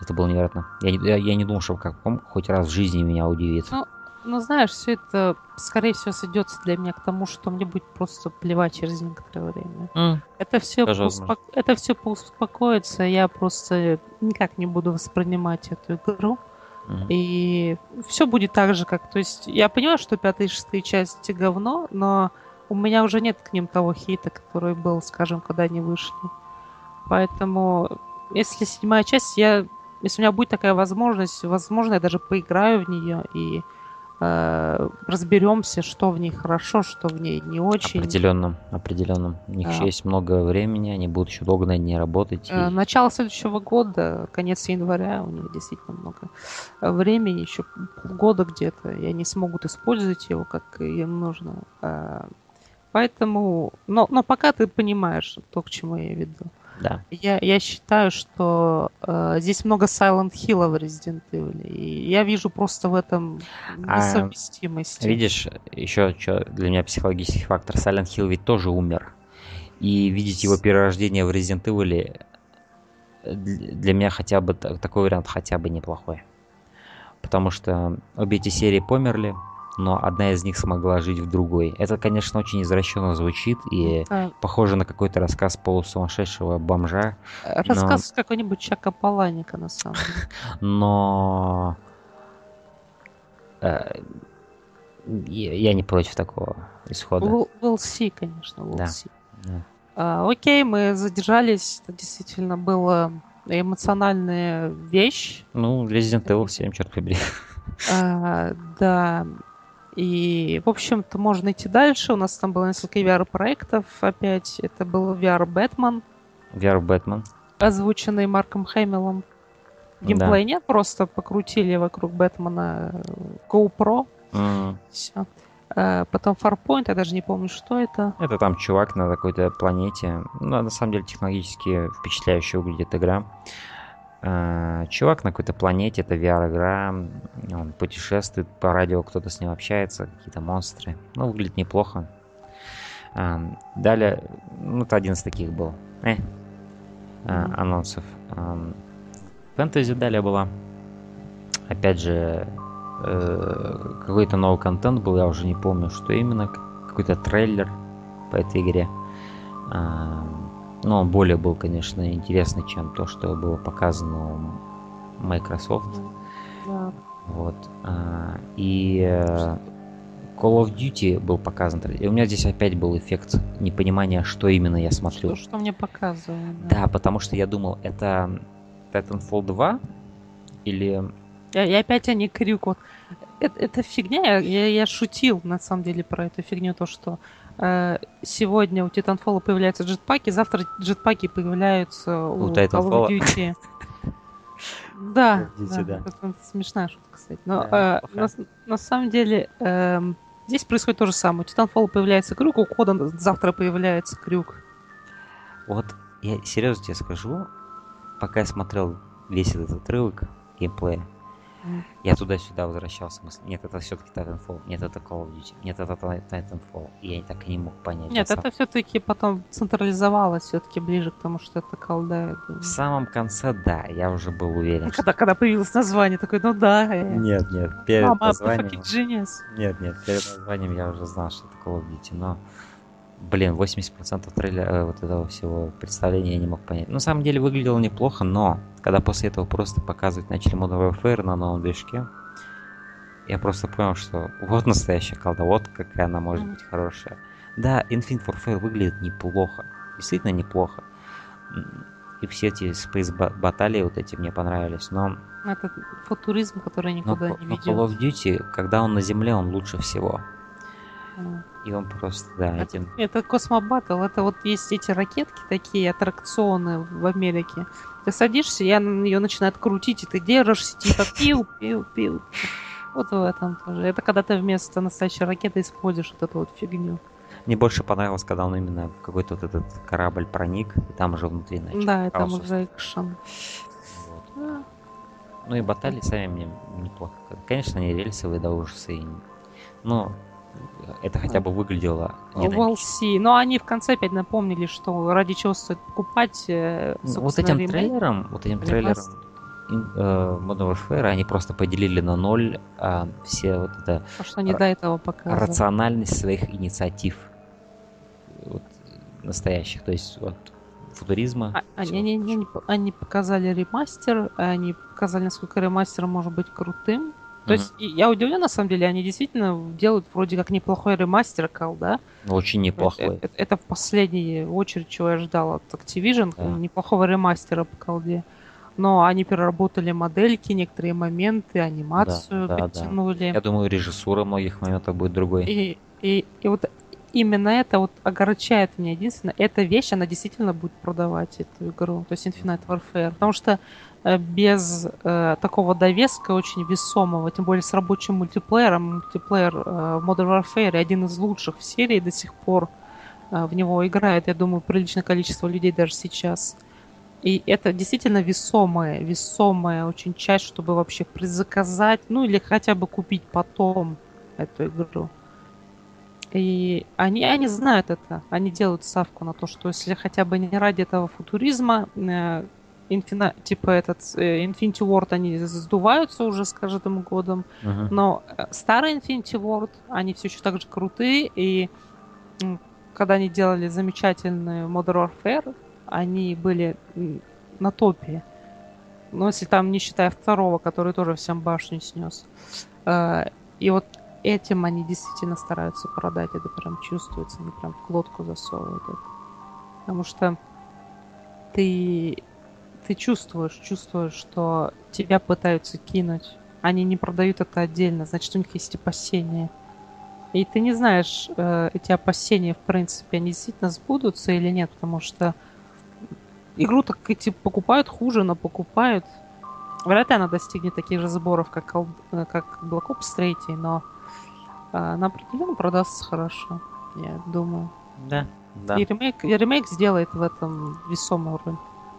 Это было невероятно. Я не, я, я не думал, что Capcom хоть раз в жизни меня удивит. Ну, Ну, знаешь, все это, скорее всего, сойдется для меня к тому, что мне будет просто плевать через некоторое время. М, Это все, возможно. это все поуспокоится, я просто никак не буду воспринимать эту игру. м. И все будет так же, как... То есть я понимаю, что пятая и шестая части говно, но у меня уже нет к ним того хейта, который был, скажем, когда они вышли. Поэтому, если седьмая часть, я... Если у меня будет такая возможность, возможно, я даже поиграю в нее и э, разберемся, что в ней хорошо, что в ней не очень. Определенным, определенным. У них Да. еще есть много времени, они будут еще долго на ней работать. и- Э, Начало следующего года, конец января, у них действительно много времени, еще полгода где-то, и они смогут использовать его, как им нужно. Э, Поэтому, но, но пока ты понимаешь то, к чему я веду. Да. Я, я считаю, что э, здесь много Silent Hill в Resident Evil, и я вижу просто в этом А, несовместимость. Видишь, еще что для меня психологический фактор. Silent Hill ведь тоже умер. И видеть его перерождение в Resident Evil э, для меня хотя бы та- такой вариант хотя бы неплохой. Потому что обе эти серии померли, но одна из них смогла жить в другой. Это, конечно, очень извращенно звучит и Да, похоже на какой-то рассказ полусумасшедшего бомжа, рассказ какой-нибудь Чака Паланика, на самом деле. *laughs* но э, я не против такого исхода. We'll, see, конечно, we'll Да. see. Да. А, окей, мы задержались. Это действительно была эмоциональная вещь. Ну, Resident Evil 7, черт побери. А, да. И, в общем-то, можно идти дальше. У нас там было несколько VR-проектов опять. Это был VR Бэтмен, VR Бэтмен. озвученный Марком Хэмиллом. Геймплей нет, просто покрутили вокруг Бэтмена э, GoPro. М, Все. Потом Farpoint, я даже не помню, что это. Это там чувак на какой-то планете. Ну, на самом деле, технологически впечатляюще выглядит игра. А, Чувак на какой-то планете, это VR-игра. Он путешествует по радио, кто-то с ним общается, какие-то монстры. Ну, выглядит неплохо. Ам, далее, ну, это один из таких был. э, а, анонсов. Фэнтези далее была. Опять же, э, какой-то новый контент был, я уже не помню, что именно. Какой-то трейлер по этой игре. Но более был, конечно, интересный, чем то, что было показано у Microsoft. Да. Вот. а, И э, Call of Duty был показан. И у меня здесь опять был эффект непонимания, что именно я смотрю. Что, что мне показывают. Да, потому что я думал, это Titanfall 2 или... Я, опять они крюк. Вот. Это, это фигня. Я, я, я шутил на самом деле про эту фигню, то что сегодня у Titanfall появляются джетпаки, завтра джетпаки появляются у, У Call of. Duty. *laughs* Да, Duty, да, да. это смешная шутка, кстати. Но Да, э, на, самом деле эм, здесь происходит то же самое. У Titanfall появляется крюк, у Кода завтра появляется крюк. Вот я серьезно тебе скажу, пока я смотрел весь этот отрывок геймплея. Я туда-сюда возвращался. Нет, это все-таки Titanfall. Нет, это Call of Duty. Нет, это Ti- Titanfall. И я так и не мог понять. Нет, это все-таки потом централизовалось все-таки ближе к тому, что это колда. я. В самом конце, да, я уже был уверен. что- Когда, когда появилось название, такой, ну да, э, Нет, нет, перед мама, названием... Нет, нет, перед названием я уже знал, что это Call of Duty, но... Блин, 80% трейлера э, вот этого всего представления я не мог понять. На самом деле выглядело неплохо, но когда после этого просто показывать начали Modern Warfare на новом движке, я просто понял, что вот настоящая колда, вот какая она может Мгм. быть хорошая. Да, Infinite Warfare выглядит неплохо, действительно неплохо. И все эти Space ба- баталии вот эти мне понравились, но Это футуризм, который но, никуда Ко- не но ведет. Call of Duty, когда он на земле, он лучше всего. И он просто, да, Это, этим... это космобаттл, это вот есть эти ракетки такие, аттракционы в Америке. Ты садишься, и она ее начинает крутить, и ты держишься, типа пил, пил, пил. Вот в этом тоже. Это когда ты вместо настоящей ракеты используешь вот эту вот фигню. Мне больше понравилось, когда он именно в какой-то вот этот корабль проник, и там уже внутри начал. да, и там уже экшен. Вот. Да. Ну и баталии сами мне неплохо. Конечно, они рельсовые до ужаса. И... Но это хотя бы выглядело динамично. see. Но они в конце опять напомнили, что ради чего стоит покупать. э, Ну, Вот этим ремейк. трейлером, вот этим трейлером э, Modern Warfare они просто поделили на ноль а, все вот это То, что они ра- до этого показывали. рациональность своих инициатив вот, настоящих. То есть вот футуризма. А- Они, они, они, они показали ремастер, они показали, насколько ремастер может быть крутым. То есть я удивлен, на самом деле, они действительно делают вроде как неплохой ремастер, кал, да? Очень неплохой. Это, это в последнюю очередь, чего я ждал от Activision, Да. неплохого ремастера по колде. Но они переработали модельки, некоторые моменты, анимацию да, да. подтянули. Я думаю, режиссура многих моментов будет другой. И, и, и вот именно это вот огорчает меня единственное. Эта вещь, она действительно будет продавать эту игру, то есть Infinite Warfare. Потому что э, без э, такого довеска очень весомого, тем более с рабочим мультиплеером, мультиплеер э, Modern Warfare один из лучших в серии до сих пор э, в него играет, я думаю, приличное количество людей даже сейчас. И это действительно весомая, весомая очень часть, чтобы вообще предзаказать, ну или хотя бы купить потом эту игру. И они, они знают это. Они делают ставку на то, что если хотя бы не ради этого футуризма, инфина- типа этот э, Infinity Ward, они сдуваются уже с каждым годом. Мгм. Но э, старый Infinity Ward, они все еще так же крутые. И когда они делали замечательную Modern Warfare, они были на топе. Ну, если там не считая второго, который тоже всем башню снес. Э, И вот этим они действительно стараются продать. Это прям чувствуется. Они прям в глотку засовывают это. Потому что ты, ты чувствуешь, чувствуешь, что тебя пытаются кинуть. Они не продают это отдельно, значит, у них есть опасения. И ты не знаешь, э, эти опасения, в принципе, они действительно сбудутся или нет, потому что игру так эти покупают хуже, но покупают. Вряд ли она достигнет таких же сборов, как, э, как Black Ops 3, но э, она определенно продастся хорошо, я думаю. Да, да. И ремейк, и ремейк сделает в этом весомую роль.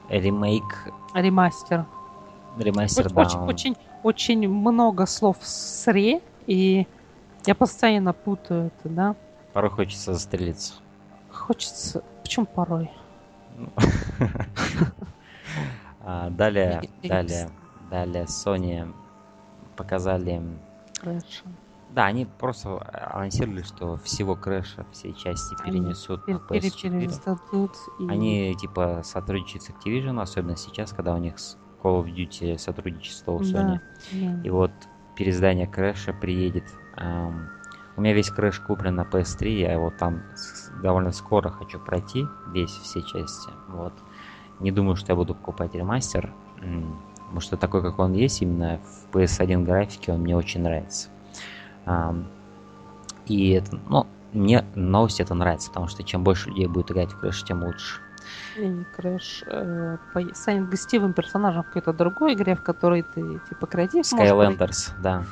Ремейк, Ремастер. ремастер, Очень, да. очень, очень, очень много слов с ре, и я постоянно путаю это, да. Порой хочется застрелиться. хочется... Почему порой? Ну. *laughs* А, Далее, далее, далее Sony показали... Да, они просто анонсировали, что всего Крэша, все части Они перенесут на Пер- пере- PS4. переиздадут и- Они типа сотрудничают с Activision, особенно сейчас, когда у них с Call of Duty сотрудничество у Sony. Да, да. И вот переиздание Крэша приедет. Ам, у меня весь Крэш куплен на PS3, я его там довольно скоро хочу пройти, весь, все части. Вот. Не думаю, что я буду покупать ремастер, потому что такой, как он есть, именно в PS1 графике, он мне очень нравится. И это, ну, мне новость это нравится, потому что чем больше людей будет играть в Крэш, тем лучше. Не Crash. э, по- станет гостевым персонажем в какой-то другой игре, в которой ты типа креатив. Skylanders, да.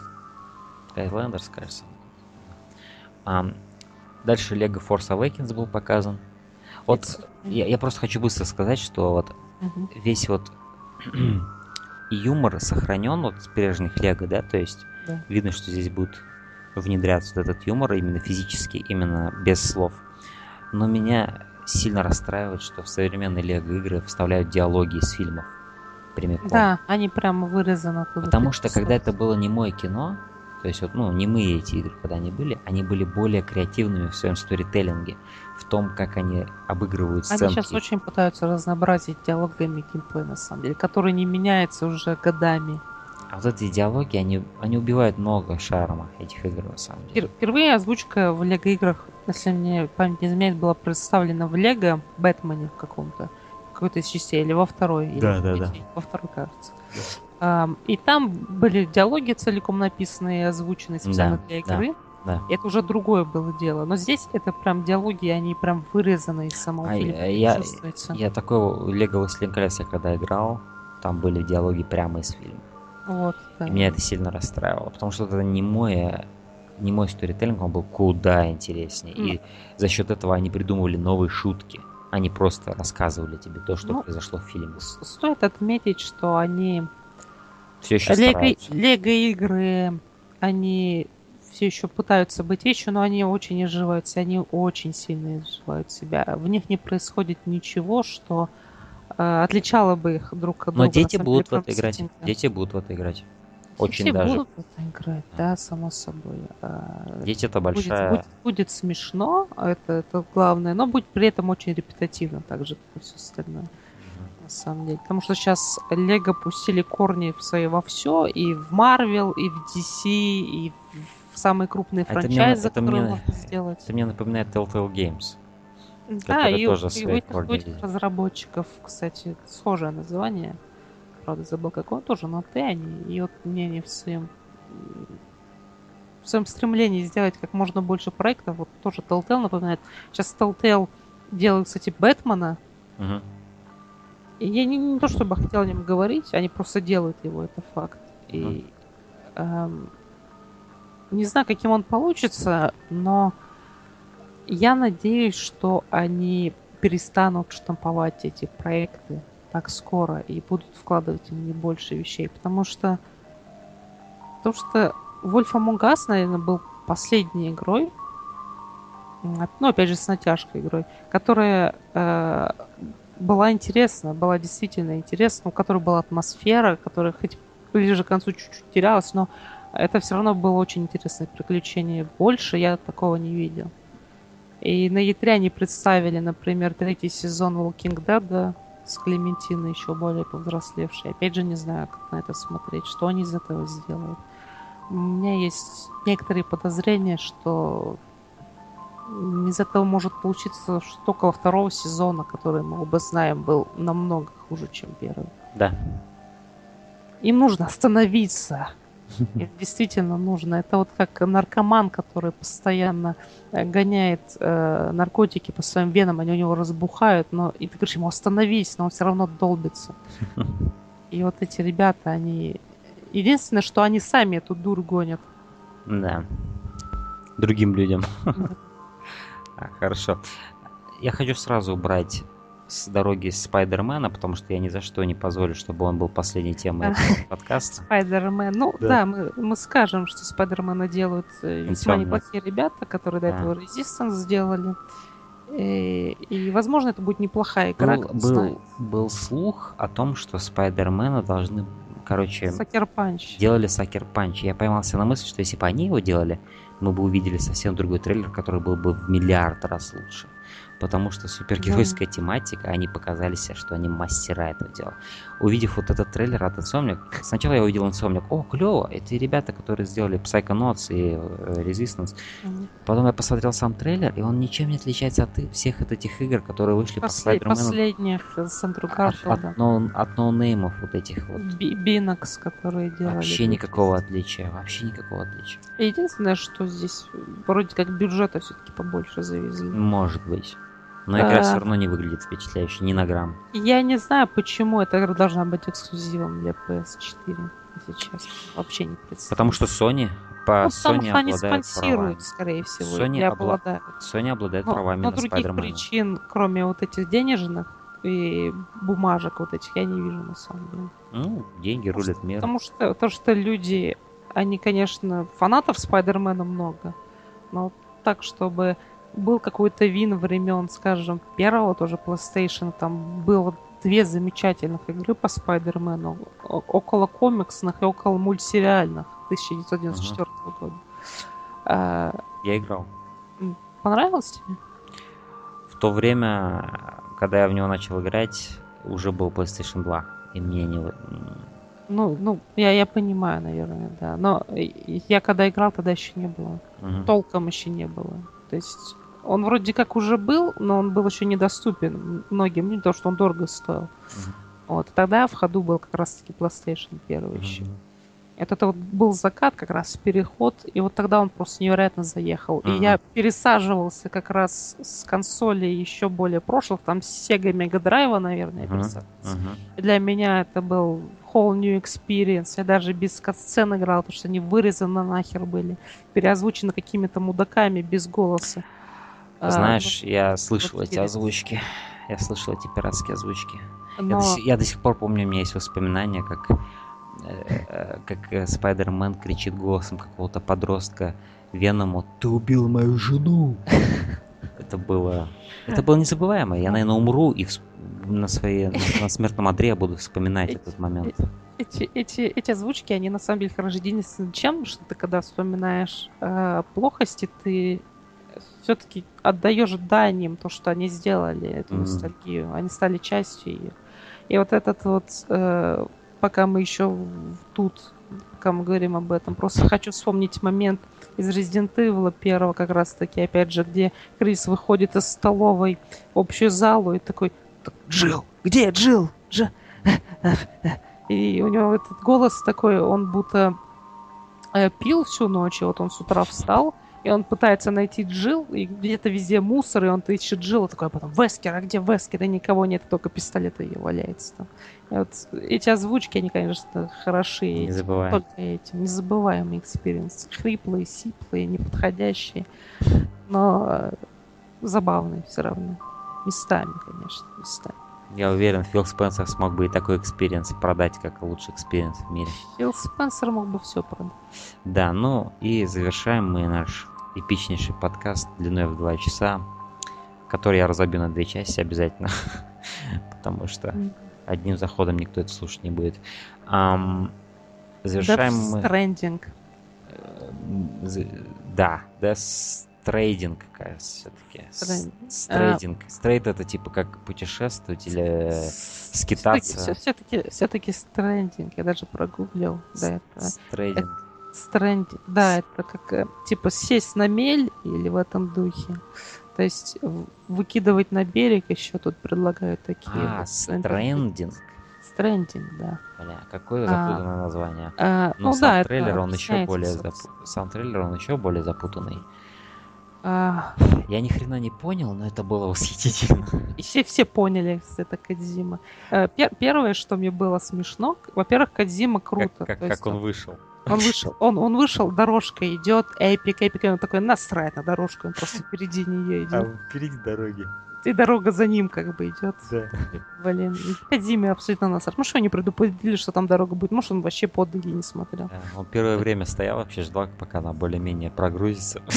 Skylanders, кажется. Ам, дальше Lego Force Awakens был показан. Вот Это- я, я просто хочу быстро сказать, что вот Мгм. весь вот *clears throat* юмор сохранен вот с прежних Лего, да, то есть Да. видно, что здесь будет внедряться вот этот юмор именно физически, именно без слов. Но меня сильно расстраивает, что в современные Лего игры вставляют диалоги из фильмов прямиком. Да, они прямо вырезаны. Потому что когда это было не мое кино, то есть вот, ну, не мы эти игры, когда они были, они были более креативными в своем сторителлинге, в том, как они обыгрывают Они сценки. сейчас очень пытаются разнообразить диалогами геймплей, на самом деле, который не меняется уже годами. А вот эти диалоги, они, они убивают много шарма этих игр, на самом деле. Впер- Впервые озвучка в Лего играх, если мне память не изменяет, была представлена в Лего Бэтмене в каком-то, в какой-то из частей, или во второй. или Да, в да, да. Во второй, кажется. Ам, и там были диалоги целиком написанные и озвученные специально Да, для да, игры. да. И это уже другое было дело. Но здесь это прям диалоги, они прям вырезаны из самого А фильма. я- я-. Я такой Лего Властелин колец, я когда играл, там были диалоги прямо из фильма. Вот, да. И меня это сильно расстраивало, потому что это не мой, не мой сторителлинг, он был куда интереснее. И за счет этого они придумывали новые шутки. Они просто рассказывали тебе то, что Ну, произошло в фильме. Стоит отметить, что они Все еще Лего. Лего игры, они все еще пытаются быть вещью, но они очень изживаются, они очень сильно изживают себя. В них не происходит ничего, что отличало бы их друг от друга. Но дети будут в это играть. Дети будут в это играть. Очень Дети даже. будут в это играть, да, само собой. А, Дети это будет, большая... будет, будет смешно, это, это главное, но будет при этом очень репетативно, так же, как и все остальное. на самом деле. Потому что сейчас Лего пустили корни в свои во все, и в Марвел, и в DC, и в самые крупные Это мне- франчайзы, это которые мне- можно сделать. Это мне напоминает Telltale Games. Да, и, тоже и у этих, разработчиков, кстати, схожее название. Правда, забыл какое, тоже на Т они. И вот мне они в своем в своем стремлении сделать как можно больше проектов, вот тоже Telltale напоминает. Сейчас Telltale делают, кстати, Бэтмена, Мгм. И я не, не то чтобы хотела о нем говорить, они просто делают его, это факт. И эм, не знаю, каким он получится, но я надеюсь, что они перестанут штамповать эти проекты так скоро и будут вкладывать в них больше вещей, потому что потому что Wolf Among Us, наверное, был последней игрой, ну, опять же, с натяжкой игрой, которая э, была интересна, была действительно интересна, у которой была атмосфера, которая хоть ближе к концу чуть-чуть терялась, но это все равно было очень интересное приключение. Больше я такого не видел. И на E3 они представили, например, третий сезон Walking Dead с Клементиной, еще более повзрослевшей. Опять же, не знаю, как на это смотреть, что они из этого сделают. У меня есть некоторые подозрения, что из этого может получиться что около второго сезона, который мы оба знаем, был намного хуже, чем первый. Да. Им нужно остановиться. Им действительно нужно. Это вот как наркоман, который постоянно э, гоняет э, наркотики по своим венам, они у него разбухают, но и ты говоришь ему остановись, но он все равно долбится. *laughs* И вот эти ребята, они... Единственное, что они сами эту дурь гонят. Да. Другим людям. *laughs* А, Хорошо. Я хочу сразу убрать с дороги Спайдермена, потому что я ни за что не позволю, чтобы он был последней темой этого подкаста. *laughs* Спайдермен. Ну Да. да, мы, мы скажем, что Спайдермена делают э, весьма неплохие ребята, которые до Да. этого Resistance сделали. И, и, возможно, это будет неплохая игра. Был, знает. был, был слух о том, что Спайдермена должны, короче, Sucker Punch. делали Sucker Punch. Я поймался на мысли, что если бы они его делали, мы бы увидели совсем другой трейлер, который был бы в миллиард раз лучше. Потому что супергеройская тематика, они показали себя, что они мастера этого дела. Увидев вот этот трейлер от Insomniac, сначала я увидел Insomniac, о, клево, это ребята, которые сделали Psychonauts и э, Resistance. Мгм. Потом я посмотрел сам трейлер, и он ничем не отличается от всех от этих игр, которые вышли по После- Спайдермену. последних с Андрю От, ноунеймов вот этих вот. Би- Бинокс, которые делали. Вообще никакого отличия, вообще никакого отличия. Единственное, что здесь вроде как бюджета все-таки побольше завезли. Может быть. Но игра А. все равно не выглядит впечатляюще, ни на грамм. Я не знаю, почему эта игра должна быть эксклюзивом для PS4, если честно. Вообще не представляю. Потому что Sony по ну, Sony потому что они обладает правами. спонсируют, скорее всего, Sony обла- обладают. Sony обладает Но, правами но на других Спайдермена. причин, кроме вот этих денежных и бумажек вот этих, я не вижу на самом деле. Ну, деньги рулят мир. Потому что то, что люди, они, конечно, фанатов Спайдермена много, но так, чтобы был какой-то вин времен, скажем, первого тоже PlayStation, там было две замечательных игры по Спайдермену, около комиксных и около мультсериальных 1994 года. А, Я играл. понравилось тебе? В то время, когда я в него начал играть, уже был PlayStation 2. И мне не... Ну, ну, я, я понимаю, наверное, да. Но я когда играл, тогда еще не было. мгм. толком еще не было. То есть он вроде как уже был, но он был еще недоступен многим, не то, что он дорого стоил. Мгм. Вот. Тогда в ходу был как раз-таки PlayStation первый еще. Мгм. Это, это вот был закат, как раз переход, и вот тогда он просто невероятно заехал. И Мгм. я пересаживался как раз с консоли еще более прошлых, там Sega Mega Drive, наверное, Мгм. пересаживался. И Для меня это был whole new experience. Я даже без катсцен играл, потому что они вырезаны нахер были. Переозвучены какими-то мудаками без голоса. А, Знаешь, я слышал эти озвучки. Я слышал эти пиратские озвучки. Я, но до, сих- я до сих пор помню, у меня есть воспоминания, как, э, э, как э, Спайдермен кричит голосом какого-то подростка Веному «Ты убил мою жену!» *laughs* Это было... Это было незабываемо. Я, наверное, умру и на, своей, на, смертном одре я буду вспоминать этот момент. эти, эти, эти озвучки, они на самом деле хороши единственным чем, что ты когда вспоминаешь э, плохости, ты все-таки отдаешь дань им то, что они сделали, эту Мгм. ностальгию. Они стали частью ее. И вот этот вот, э, пока мы еще тут, пока мы говорим об этом, просто хочу вспомнить момент из Resident Evil первого, как раз таки, опять же, где Крис выходит из столовой в общую залу и такой, Джилл, где Джилл? Дж... *laughs* И у него этот голос такой, он будто э, пил всю ночь, и вот он с утра встал, и он пытается найти Джилл, и где-то везде мусор, и он ищет Джилл, и такой, а потом, Вескер, а где Вескер? И никого нет, только пистолет ее валяется там. И вот эти озвучки, они, конечно, хороши. Не забываем. Только эти. Незабываемый experience. Хриплые, сиплые, неподходящие, но э, забавные все равно. Местами, конечно, местами. Я уверен, Фил Спенсер смог бы и такой experience продать, как лучший experience в мире. Фил Спенсер мог бы все продать. Да, ну и завершаем мы наш эпичнейший подкаст длиной в два часа, который я разобью на две части обязательно, *laughs* потому что одним заходом никто это слушать не будет. Ам, завершаем Death мы... Stranding. э, Да, Death Trading, кажется, все-таки. Strand- Стрейдинг. Стрейд это типа как путешествовать или э, скитаться. Все-таки, все-таки Stranding. Я даже прогуглил. Да, это Стрейдинг. Stranding. Да, это как э, типа сесть на мель или в этом духе. То есть выкидывать на берег еще тут предлагают такие. А, вот стрендинг. Stranding, да. Бля, какое А, запутанное название. А, Но ну сам да, это трейлер он еще более запу- сам трейлер он еще более запутанный. А, Я ни хрена не понял, но это было восхитительно. и все, все поняли, что это Кадзима. Э, пер- первое, что мне было смешно, во-первых, Кадзима круто. Как, как, есть как он вышел. Он вышел, он, он вышел, дорожка идет, эпик, эпик, и он такой, насрать на дорожку, он просто впереди нее идет. впереди дороги. И дорога за ним как бы идет. Да. Блин, и опять Зиме абсолютно насрать. Может, они предупредили, что там дорога будет. Может, он вообще под ноги не смотрел. Да, Он первое время стоял вообще, ждал, пока она более-менее прогрузится. *laughs*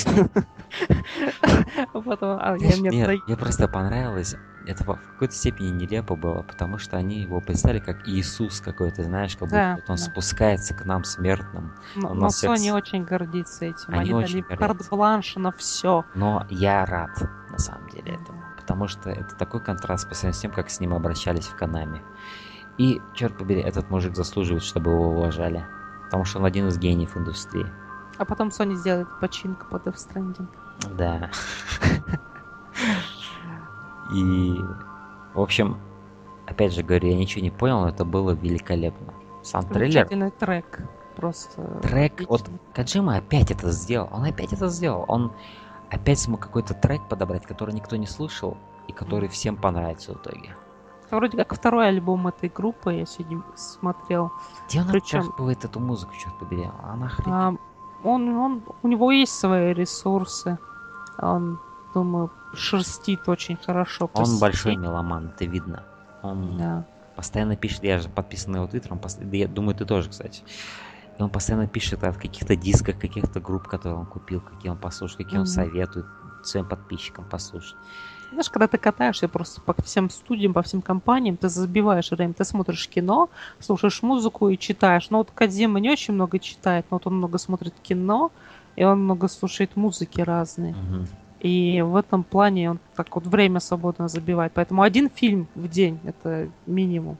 А Потом, а, я мне Нет, мне просто понравилось. Это в какой-то степени нелепо было, потому что они его представили как Иисус какой-то, знаешь, как будто он да. спускается к нам смертным. Но, Sony очень гордится этим. Они Они, очень дали карт-бланш на все. Но я рад, на самом деле, этому. Потому что это такой контраст по сравнению с тем, как с ним обращались в Канаме. И, черт побери, этот мужик заслуживает, чтобы его уважали. Потому что он один из гениев индустрии. А потом Sony сделает починку под Death Stranding. Да. И, в общем, опять же говорю, я ничего не понял, но это было великолепно. Сам трейлер, трек. Просто... трек, отличный. Каджима опять это сделал, он опять это сделал, он опять смог какой-то трек подобрать, который никто не слышал, и который всем понравится в итоге. Это вроде как второй альбом этой группы, я сегодня смотрел. Где он Причем- откапывает эту музыку, черт побери? Она хрень. А, он, он, у него есть свои ресурсы. Он, думаю, шерстит очень хорошо. Он большой сети. меломан, это видно. Он Да. постоянно пишет, я же подписан на его твиттер, он пос- да я думаю, ты тоже, кстати. И он постоянно пишет о каких-то дисках, каких-то групп, которые он купил, какие он послушал, какие он Мгм. советует своим подписчикам послушать. Знаешь, когда ты катаешься просто по всем студиям, по всем компаниям, ты забиваешь время, ты смотришь кино, слушаешь музыку и читаешь. Но вот Кадзима не очень много читает, но вот он много смотрит кино, и он много слушает музыки разные. Мгм. И в этом плане он так вот время свободно забивает. Поэтому один фильм в день это минимум.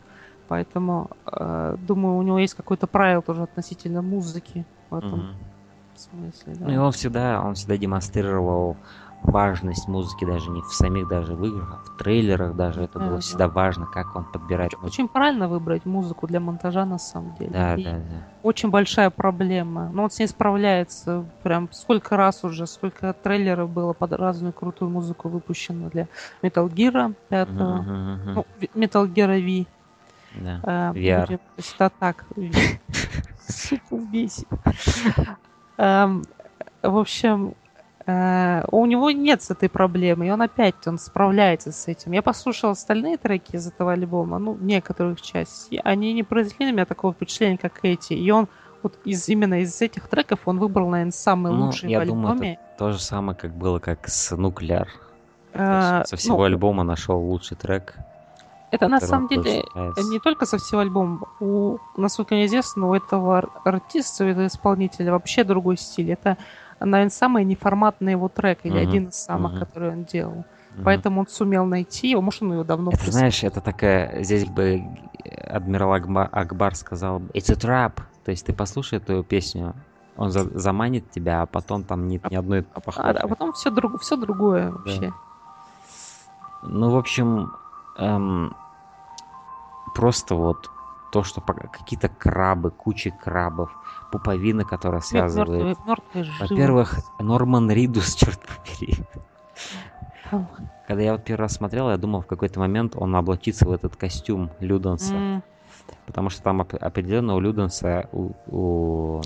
Поэтому, э, думаю, у него есть какое-то правило тоже относительно музыки в этом Мгм. смысле. да. Ну и он всегда, он всегда демонстрировал важность музыки даже не в самих даже в играх, а в трейлерах даже это Да, было да. всегда важно, как он подбирает. Очень правильно выбрать музыку для монтажа на самом деле. Да, И да, да. Очень большая проблема. Но он с ней справляется. Прям сколько раз уже, сколько трейлеров было под разную крутую музыку выпущено для Metal Gear 5, Мгм, мгм, мгм. ну, Metal Gear V. Да. Э, VR. будем- то есть это так. Сука, бесит. Эм, В общем, э, у него нет с этой проблемы, и он опять он справляется с этим. Я послушала остальные треки из этого альбома, ну, некоторых частей. Они не произвели на меня такого впечатления, как эти. И он вот из, именно из этих треков он выбрал, наверное, самый Ну, лучший я в думаю, альбоме. То же самое, как было как с Нуклеар. Э, Со всего ну, альбома нашел лучший трек. Это на самом деле нравится. не только со всего альбома. У, насколько мне известно, у этого ар- артиста, у этого исполнителя вообще другой стиль. Это, наверное, самый неформатный его трек, или один из самых, мгм. который он делал. Поэтому он сумел найти его. Может, он его давно Это, знаешь, это такая... Здесь бы адмирал Акба- Акбар сказал It's a trap. То есть ты послушай эту песню, он за- заманит тебя, а потом там нет ни одной А, похожей. да, а потом все, друг, все другое вообще. Ну, в общем, эм, просто вот то, что какие-то крабы, куча крабов, пуповина, которая связывает. Во-первых, Норман Ридус, *laughs* черт побери. Когда я вот первый раз смотрел, я думал, в какой-то момент он облачится в этот костюм Люденса. м, Потому что там оп- определенно у Люденса, у, у-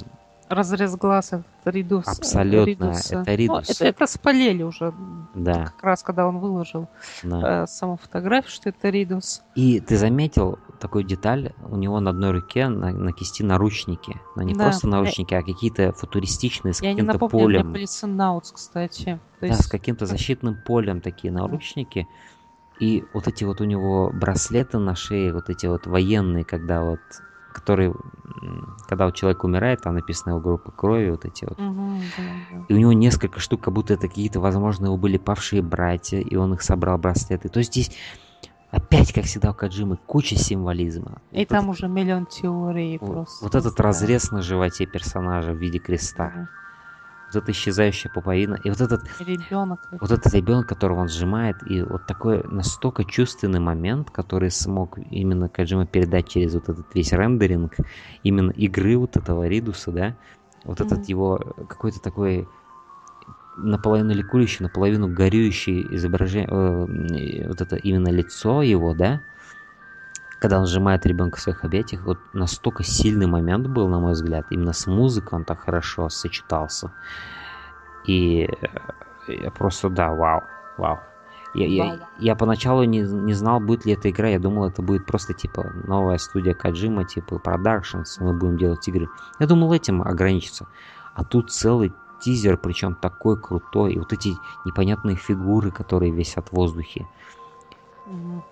Разрез глаз, это Ридус. Абсолютно, Ридуса. это Ну, Ридус. это, это спалили уже, Да, как раз когда он выложил да. э, саму фотографию, что это Ридус. И ты заметил такую деталь, у него на одной руке на, на кисти наручники. Но не Да. просто наручники, а какие-то футуристичные с Я не каким-то напомню, полем. Полисенаутс, кстати. То Да, есть с каким-то *laughs* защитным полем такие наручники. И вот эти вот у него браслеты на шее, вот эти вот военные, когда вот, которые, м, когда вот человек умирает, там написано его группа крови, вот эти вот. Мгм, да, да. И у него несколько штук, как будто это какие-то, возможно, его были павшие братья, и он их собрал браслеты. То есть здесь опять, как всегда у Каджимы, куча символизма. И Вот там этот- уже миллион теорий вот, просто. вот этот Да. разрез на животе персонажа в виде креста, Мгм. Вот эта исчезающая пуповина, и вот этот Ребенок. вот этот ребенок, которого он сжимает, и вот такой настолько чувственный момент, который смог именно Каджима передать через вот этот весь рендеринг, именно игры вот этого Ридуса, да, вот Мгм. этот его какой-то такой наполовину ликующий, наполовину горюющий изображение, э, вот это именно лицо его, да, когда он сжимает ребенка в своих объятиях, вот настолько сильный момент был, на мой взгляд, именно с музыкой он так хорошо сочетался. И э, я просто, да, вау, вау. Я, я, я поначалу не, не знал, будет ли эта игра. Я думал, это будет просто типа новая студия Каджима, типа Productions, мы будем делать игры. Я думал, этим ограничиться. А тут целый тизер, причем такой крутой. И вот эти непонятные фигуры, которые висят в воздухе.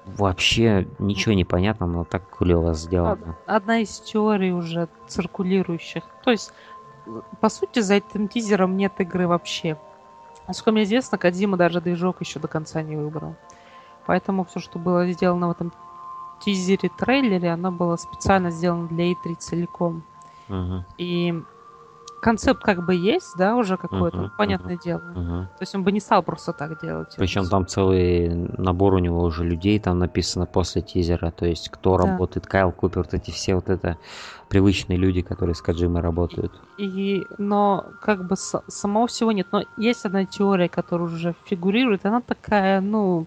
Вообще ничего не понятно, но так клево сделано. Одна из теорий уже циркулирующих. То есть, по сути, за этим тизером нет игры вообще. Насколько мне известно, Кадима даже движок еще до конца не выбрал. Поэтому все, что было сделано в этом тизере, трейлере, оно было специально сделано для E3 целиком. Мгм, И концепт как бы есть, да, уже какой-то, Мгм, понятное дело. мгм. То есть он бы не стал просто так делать. Причем там целый набор у него уже людей там написано после тизера, то есть кто Да. работает, Кайл Купер, вот эти все вот это привычные люди, которые с Каджимой работают. И, но как бы с- самого всего нет. Но есть одна теория, которая уже фигурирует. Она такая, ну,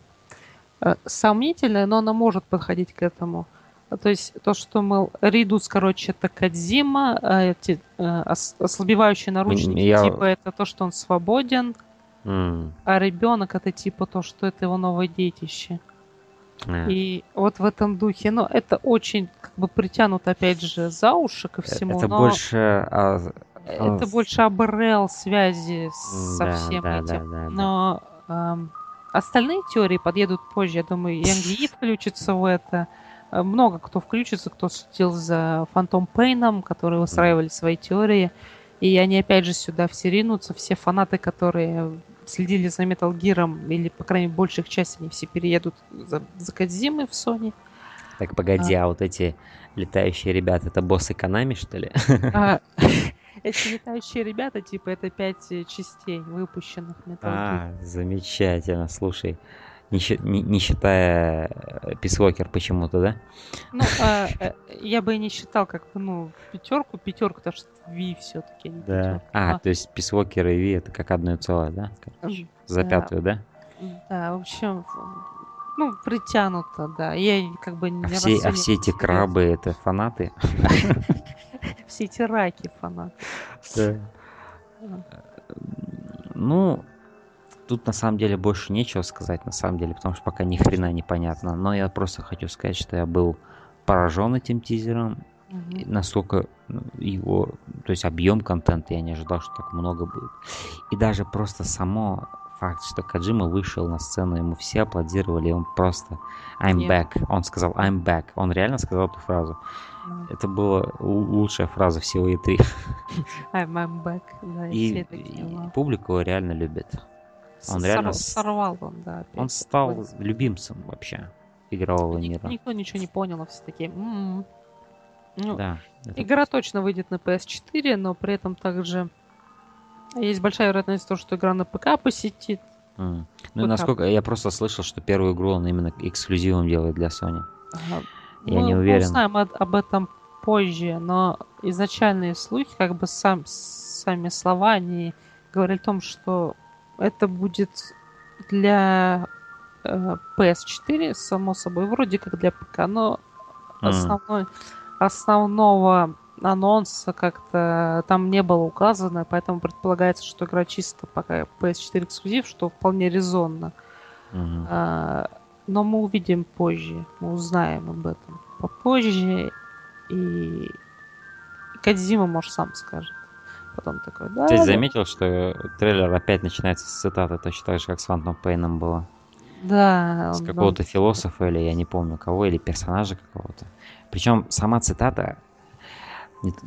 э, сомнительная, но она может подходить к этому. А То есть то, что, мол, Ридус, короче, это Кадзима, а эти э, ос- ослабевающие наручники, я- типа это то, что он свободен, М, а ребенок это типа то, что это его новое детище. э. И вот в этом духе, но это очень как бы притянуто опять же за уши ко всему. Это но... больше... а, Это А, больше АБРЛ связи со да, всем да, этим. да, да, да. Но эм, остальные теории подъедут позже. Я думаю, Янгли *laughs* включится в это. Э, Много кто включится, кто следил за Фантом Пейном, которые выстраивали свои теории. И они опять же сюда все ринутся. Все фанаты, которые следили за Metal Gear, или, по крайней мере, больших часть, они все переедут за, за Кодзимой в Sony. Так, погоди, а вот эти летающие ребята, это боссы Канами, что ли? А, *laughs* Эти летающие ребята, типа, это пять э, частей выпущенных Metal Gear. А, замечательно, слушай. Не, не- не считая э, Писвокер почему-то, да? Ну, а, э, я бы и не считал, как бы, ну, пятерку, пятерку, потому что Ви все-таки. Да. А, то есть Писвокер и Ви это как одно целое, да? Короче, За да. пятую, да? Да, в общем, ну, притянуто, да. Я как бы не А все, а все эти крабы это фанаты? Все эти раки фанаты. Ну, тут на самом деле больше нечего сказать, на самом деле, потому что пока ни хрена не понятно. Но я просто хочу сказать, что я был поражен этим тизером. И насколько ну, его, то есть объем контента, я не ожидал, что так много будет. И даже просто само факт, что Каджима вышел на сцену, ему все аплодировали, он просто I'm Нет. back. Он сказал I'm back. Он реально сказал эту фразу. Это была лу- лучшая фраза всего E3. *laughs* I'm, I'm back. Да, И, и публика его реально любит. Он Сор- реально Сорвал он, да. опять. Он стал Вот. любимцем вообще игрового Ник- мира. Никто ничего не понял, а все такие. «М-м». Ну, Да. это Игра точно выйдет на PS4, но при этом также есть большая вероятность того, что игра на ПК посетит. М. Ну ПК. насколько я просто слышал, что первую игру он именно эксклюзивом делает для Sony. Ага. Я Мы- не Мы уверен. узнаем об, об этом позже, но изначальные слухи, как бы сам, сами слова, они говорили о том, что это будет для э, PS4, само собой, вроде как для ПК, но М. основной, основного анонса как-то там не было указано, поэтому предполагается, что игра чисто пока PS4 эксклюзив, что вполне резонно. А, но мы увидим позже, мы узнаем об этом попозже, и Кадзима, может, сам скажет. Потом такой, да, Ты заметил, что трейлер опять начинается с цитаты, точно так же, как с Phantom Pain ом было? да, С он- какого-то философа или я не помню кого, или персонажа какого-то. Причем сама цитата,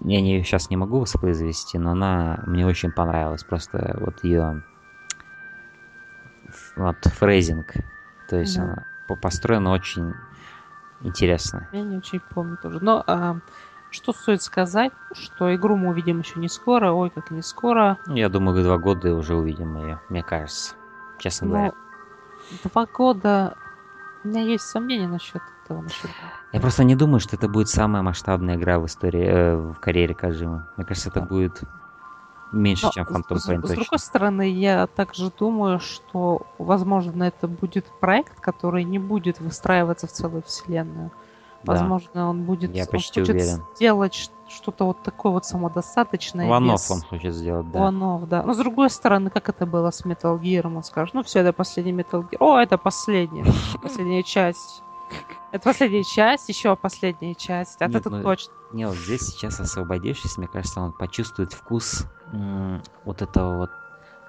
я не, сейчас не могу воспроизвести, но она мне очень понравилась. Просто вот ее вот phrasing. То есть Да. она по- построена очень интересно. Я не очень помню тоже. Но а, что стоит сказать, что игру мы увидим еще не скоро, ой, как не скоро. Ну, Я думаю, два года уже увидим ее, мне кажется. Честно говоря. Но два года... У меня есть сомнения насчет этого. Насчет... Я просто не думаю, что это будет самая масштабная игра в истории, э, в карьере Каджимы. Мне кажется, это Да. будет меньше, Но чем с- Phantom с, Pain с точно. другой стороны, я также думаю, что, возможно, это будет проект, который не будет выстраиваться в целую вселенную. Да. Возможно, он будет Я он почти хочет уверен. сделать что-то вот такое вот самодостаточное. Ванов без он хочет сделать, да. Ванов, да. Но с другой стороны, как это было с Metal Gear, он скажет, ну все, это последний Metal Gear. О, это последняя, последняя часть. Это последняя часть, еще последняя часть. А Нет, ты ну, точно. Не, вот здесь сейчас освободившись, мне кажется, он почувствует вкус м, вот этого вот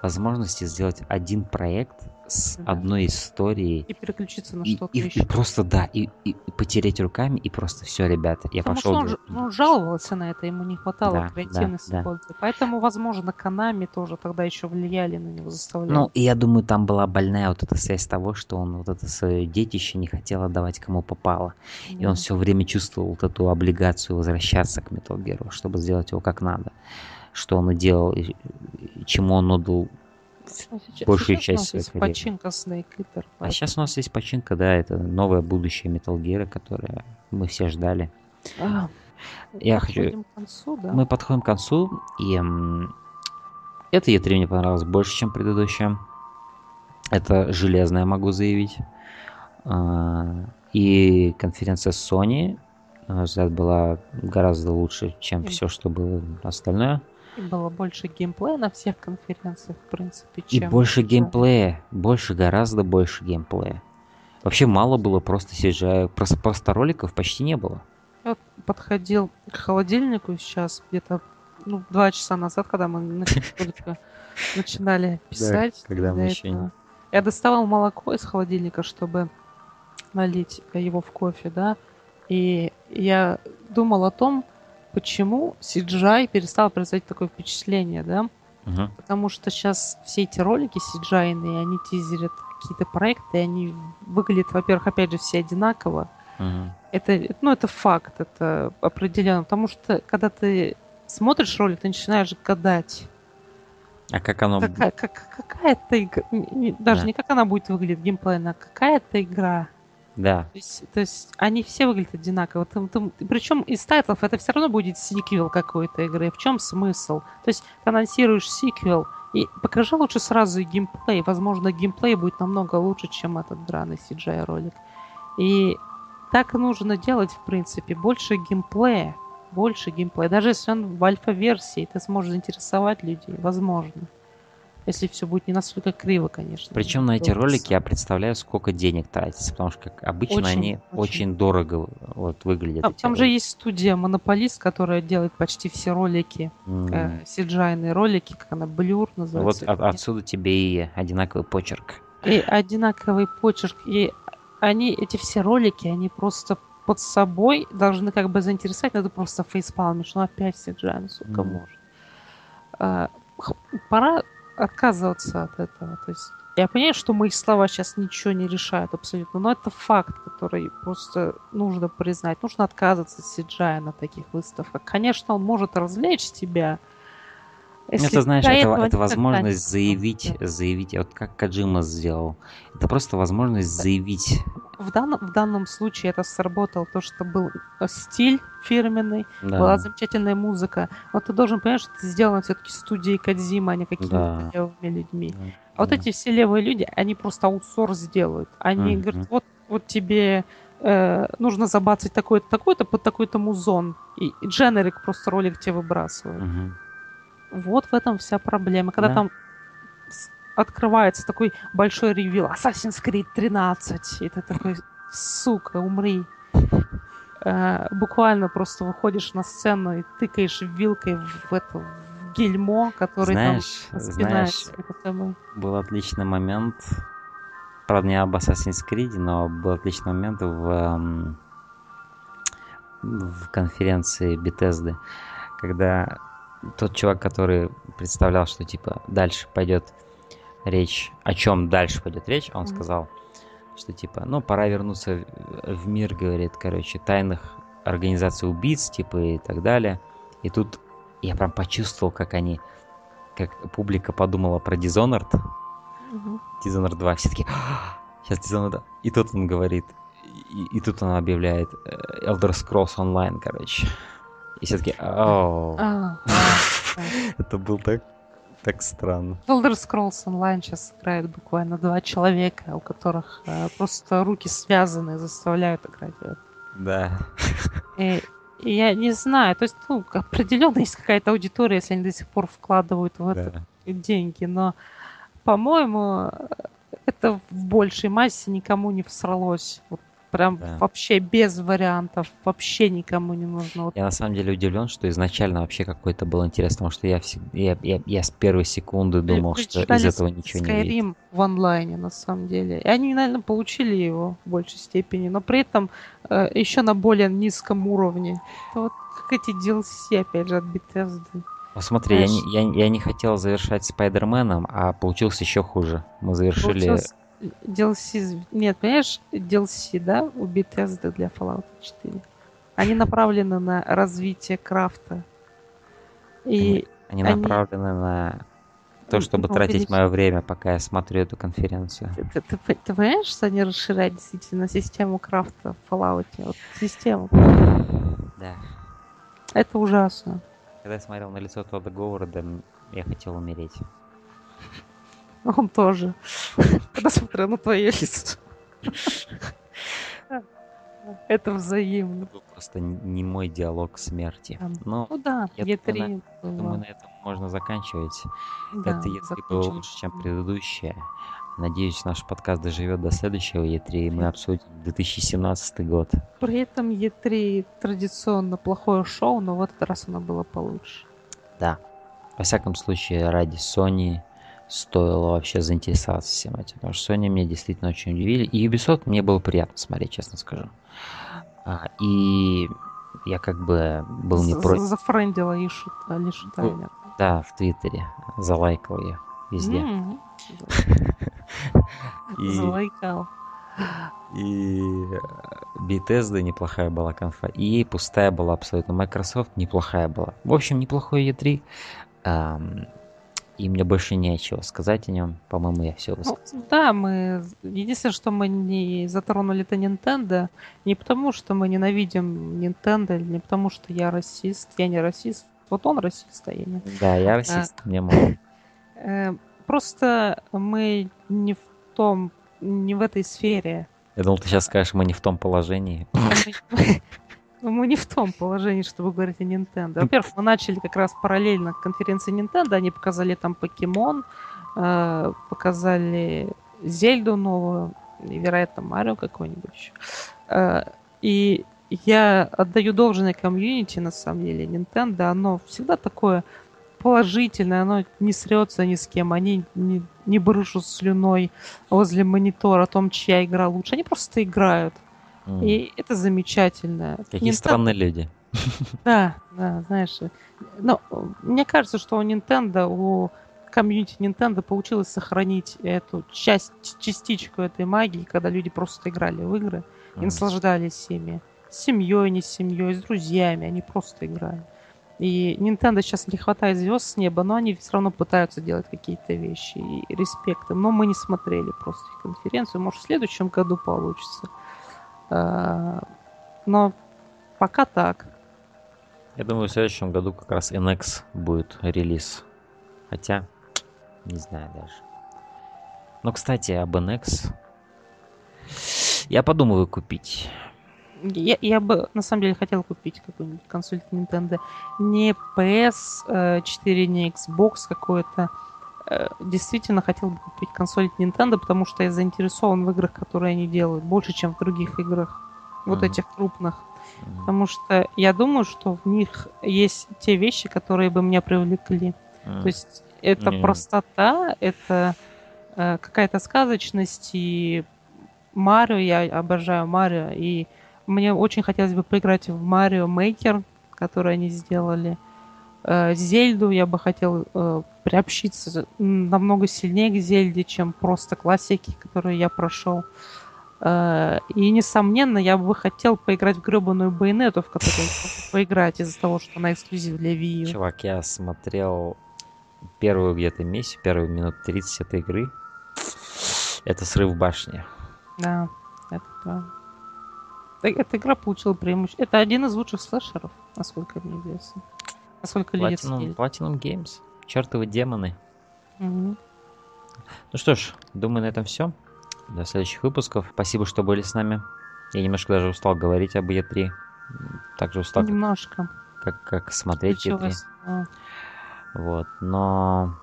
возможности сделать один проект с Да. одной историей. И переключиться на И, что-то и- еще. и просто, да, и, и- и потереть руками, и просто все, ребята, я Потому пошел. что он, ну, жаловался на это, ему не хватало Да, креативности. да, да. Поэтому, возможно, Канами тоже тогда еще влияли на него, заставляли. Ну, и я думаю, там была больная вот эта связь того, что он вот это свое детище не хотел отдавать кому попало. И Да. он все время чувствовал вот эту облигацию возвращаться к Metal Gear, чтобы сделать его как надо. Что он и делал, и, чему он отдал. Ну, сейчас- большую сейчас у часть нас есть своей карьеры. починка Snake Eater. А сейчас у нас есть починка, да, это новое будущее Metal Gear, которое мы все ждали. А, Я хочу- подходим к концу, да? Мы подходим к концу, и это E3 мне понравилось больше, чем предыдущее. Это железное, могу заявить. А, И конференция Sony, на мой взгляд, была гораздо лучше, чем все, что было остальное. И было больше геймплея на всех конференциях, в принципе, И чем... больше уже. геймплея, больше, гораздо больше геймплея. Вообще мало было просто CGI, просто, просто роликов почти не было. Я вот подходил к холодильнику сейчас, где-то ну, два часа назад, когда мы *laughs* начинали писать. когда мы еще. Я доставал молоко из холодильника, чтобы налить его в кофе, да, и я думал о том, почему CGI перестал производить такое впечатление, да, Мгм. потому что сейчас все эти ролики CGI, они тизерят какие-то проекты, и они выглядят, во-первых, опять же, все одинаково, Мгм. это, ну, это факт, это определенно. Потому что, когда ты смотришь ролик, ты начинаешь гадать, А как оно... какая, как, какая-то игра, даже Да. не как она будет выглядеть геймплейно, а какая-то игра. Да, То есть, то есть они все выглядят одинаково. причем из тайтлов это все равно будет сиквел какой-то игры. В чем смысл? То есть ты анонсируешь сиквел, и покажи лучше сразу геймплей. Возможно, геймплей будет намного лучше, чем этот драный CGI ролик. И так нужно делать, в принципе. Больше геймплея. Больше геймплея. Даже если он в альфа-версии, ты сможешь заинтересовать людей. Возможно. Если все будет не настолько криво, конечно. Причем на эти ролики я представляю, сколько денег тратится, потому что, как обычно, Очень, они очень, очень. дорого вот выглядят. Там, эти там же есть студия Монополист, которая делает почти все ролики, э, CGI-ные ролики, как она, Блюр Вот называется. от- отсюда тебе и одинаковый почерк. И одинаковый почерк. И они, эти все ролики, они просто под собой должны как бы заинтересовать, но это просто фейспалмишь. Ну опять CGI, ну сколько Мгм. можно. А, пора отказываться от этого. То есть я понимаю, что мои слова сейчас ничего не решают абсолютно, но это факт, который просто нужно признать. Нужно отказываться от CGI на таких выставках. Конечно, он может развлечь тебя. Ну, если это, знаешь, это, это возможность не заявить, было. заявить, вот как Каджима сделал. Это просто возможность заявить. В данном, в данном случае это сработало, то, что был э, стиль фирменный, Да. была замечательная музыка. Но ты должен понять, что это сделано все-таки студией Кадзима, а не какими-то Да. левыми людьми. Да, А вот да. эти все левые люди, они просто аутсорс делают. Они Мгм. говорят, вот, вот тебе э, нужно забацать такой-то, такой-то под такой-то музон. И, и дженерик просто ролик тебе выбрасывают. Мгм. Вот в этом вся проблема. Когда Да. там открывается такой большой ревил Assassin's Creed 13, и ты такой, сука, умри. Э, буквально просто выходишь на сцену и тыкаешь вилкой в это в гельмо, который Знаешь, там знаешь, был отличный момент. Правда, не об Assassin's Creed, но был отличный момент в, эм, в конференции Bethesda, когда тот чувак, который представлял, что типа дальше пойдет речь, о чем дальше пойдет речь, он Мгм. сказал, что типа, ну, пора вернуться в- в мир, говорит, короче, тайных организаций убийц, типа, и так далее. И тут я прям почувствовал, как они, как публика подумала про Dishonored, Мгм. Dishonored 2, все таки сейчас Dishonored 2. И тут он говорит, и, и тут он объявляет э, Elder Scrolls Online, короче. И все таки А, а, а. *laughs* это был так, так странно. Elder Scrolls Online сейчас играют буквально два человека, у которых э, просто руки связаны, заставляют играть. Да. И, и я не знаю, то есть, ну, определенно есть какая-то аудитория, если они до сих пор вкладывают в это Да. деньги, но, по-моему, это в большей массе никому не всралось. Вот прям Да. вообще без вариантов, вообще никому не нужно. Я на самом деле удивлен, что изначально вообще какой-то был интерес, потому что я, всег- я, я, я с первой секунды думал, Вы что из этого ничего не выйдет. Skyrim в онлайне, на самом деле. И они, наверное, получили его в большей степени, но при этом еще на более низком уровне. Это вот как эти DLC, опять же, от Bethesda. Посмотри, я не, я, я не хотел завершать Спайдерменом, а получилось еще хуже. Мы завершили... Получилось DLC... Нет, понимаешь, DLC, да, у Bethesda для Fallout 4. Они направлены на развитие крафта. И Они они- направлены на то, чтобы Ну, тратить увеличить- мое время, пока я смотрю эту конференцию. ты, ты- ты- ты понимаешь, что они расширяют действительно систему крафта в Fallout? Вот систему. Да. Это ужасно. Когда я смотрел на лицо Тодда Говарда, я хотел умереть. *laughs* Он тоже. *laughs* Когда смотрел на твое лицо. *laughs* Это взаимно. Это был просто не мой диалог смерти. Но, Ну да, Я Е3 думаю, было. на этом можно заканчивать. Да, Это E3 было лучше, чем предыдущее. Надеюсь, наш подкаст доживет до следующего E3, и мы обсудим 2017 год. При этом Е3 традиционно плохое шоу, но в этот раз оно было получше. Да. Во всяком случае, ради Sony стоило вообще заинтересоваться всем этим. Потому что Sony меня действительно очень удивили. И Ubisoft мне было приятно смотреть, честно скажу. А, и я как бы был не против. Зафрендила Ишу, Алишу Ну, Тайнер. Да, в Твиттере. Залайкал ее везде. *laughs* Залайкал. и Bethesda неплохая была конфа. И пустая была абсолютно. Microsoft неплохая была. В общем, неплохой E3. И мне больше нечего сказать о нем. По-моему, я все Ну, высказал. да, мы... Единственное, что мы не затронули, это Nintendo. Не потому, что мы ненавидим Nintendo, не потому, что я расист. Я не расист. Вот он расист, а я не. Да, я расист. Мне можно. Э, Просто мы не в том, не в этой сфере. Я думал, ты сейчас скажешь, мы не в том положении. Мы- Мы не в том положении, чтобы говорить о Nintendo. Во-первых, мы начали как раз параллельно к конференции Nintendo. Они показали там покемон, э, показали Зельду новую, и, вероятно, Марио какой-нибудь еще. Э, И я отдаю должное комьюнити, на самом деле, Nintendo. Оно всегда такое положительное, оно не срется ни с кем, они не, не брышут слюной возле монитора о том, чья игра лучше. Они просто играют. М, И это замечательно. Какие Nintendo- странные люди. *laughs* Да, да, знаешь. Но э, мне кажется, что у Nintendo, у комьюнити Nintendo получилось сохранить эту часть, частичку этой магии, когда люди просто играли в игры и наслаждались ими. С семьей, не с семьей, с друзьями, они просто играли. И Nintendo сейчас не хватает звезд с неба, но они все равно пытаются делать какие-то вещи. И респект им. Но мы не смотрели просто их конференцию. Может, в следующем году получится. А, Но пока так. Я думаю, в следующем году как раз NX будет релиз. Хотя, не знаю даже. Но, кстати, об NX. Я подумываю купить. Я, я бы на самом деле хотел купить какую-нибудь консоль Nintendo. Не PS4, не Xbox какой-то. Э, Действительно хотел бы купить консоль от Nintendo, потому что я заинтересован в играх, которые они делают, больше, чем в других играх. Вот Мгм. этих крупных. М, Потому что я думаю, что в них есть те вещи, которые бы меня привлекли. м. То есть это Не. простота, это э, какая-то сказочность и Марио, я обожаю Марио, и мне очень хотелось бы поиграть в Марио Мейкер, который они сделали. Э, Зельду я бы хотел э, приобщиться намного сильнее к Зельде, чем просто классики, которые я прошел. Э, И, несомненно, я бы хотел поиграть в гребаную байонету, в которую поиграть из-за того, что она эксклюзив для Wii U. Чувак, я смотрел первую где-то миссию, первую минут 30 этой игры. Это срыв башни. Да, это правда. Э- Эта игра получила преимущество. Это один из лучших слэшеров, насколько мне известно. Люди Platinum, оценили. Platinum Games. Чертовы демоны. Мгм. Ну что ж, думаю, на этом все. До следующих выпусков. Спасибо, что были с нами. Я немножко даже устал говорить об Е3. М, Также устал, Немножко. как, как смотреть Е3. Случилось. а, Вот, но...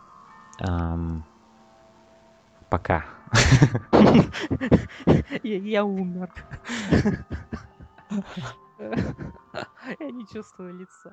ам, пока. *laughs* Я умер. *laughs* Я не чувствую лица.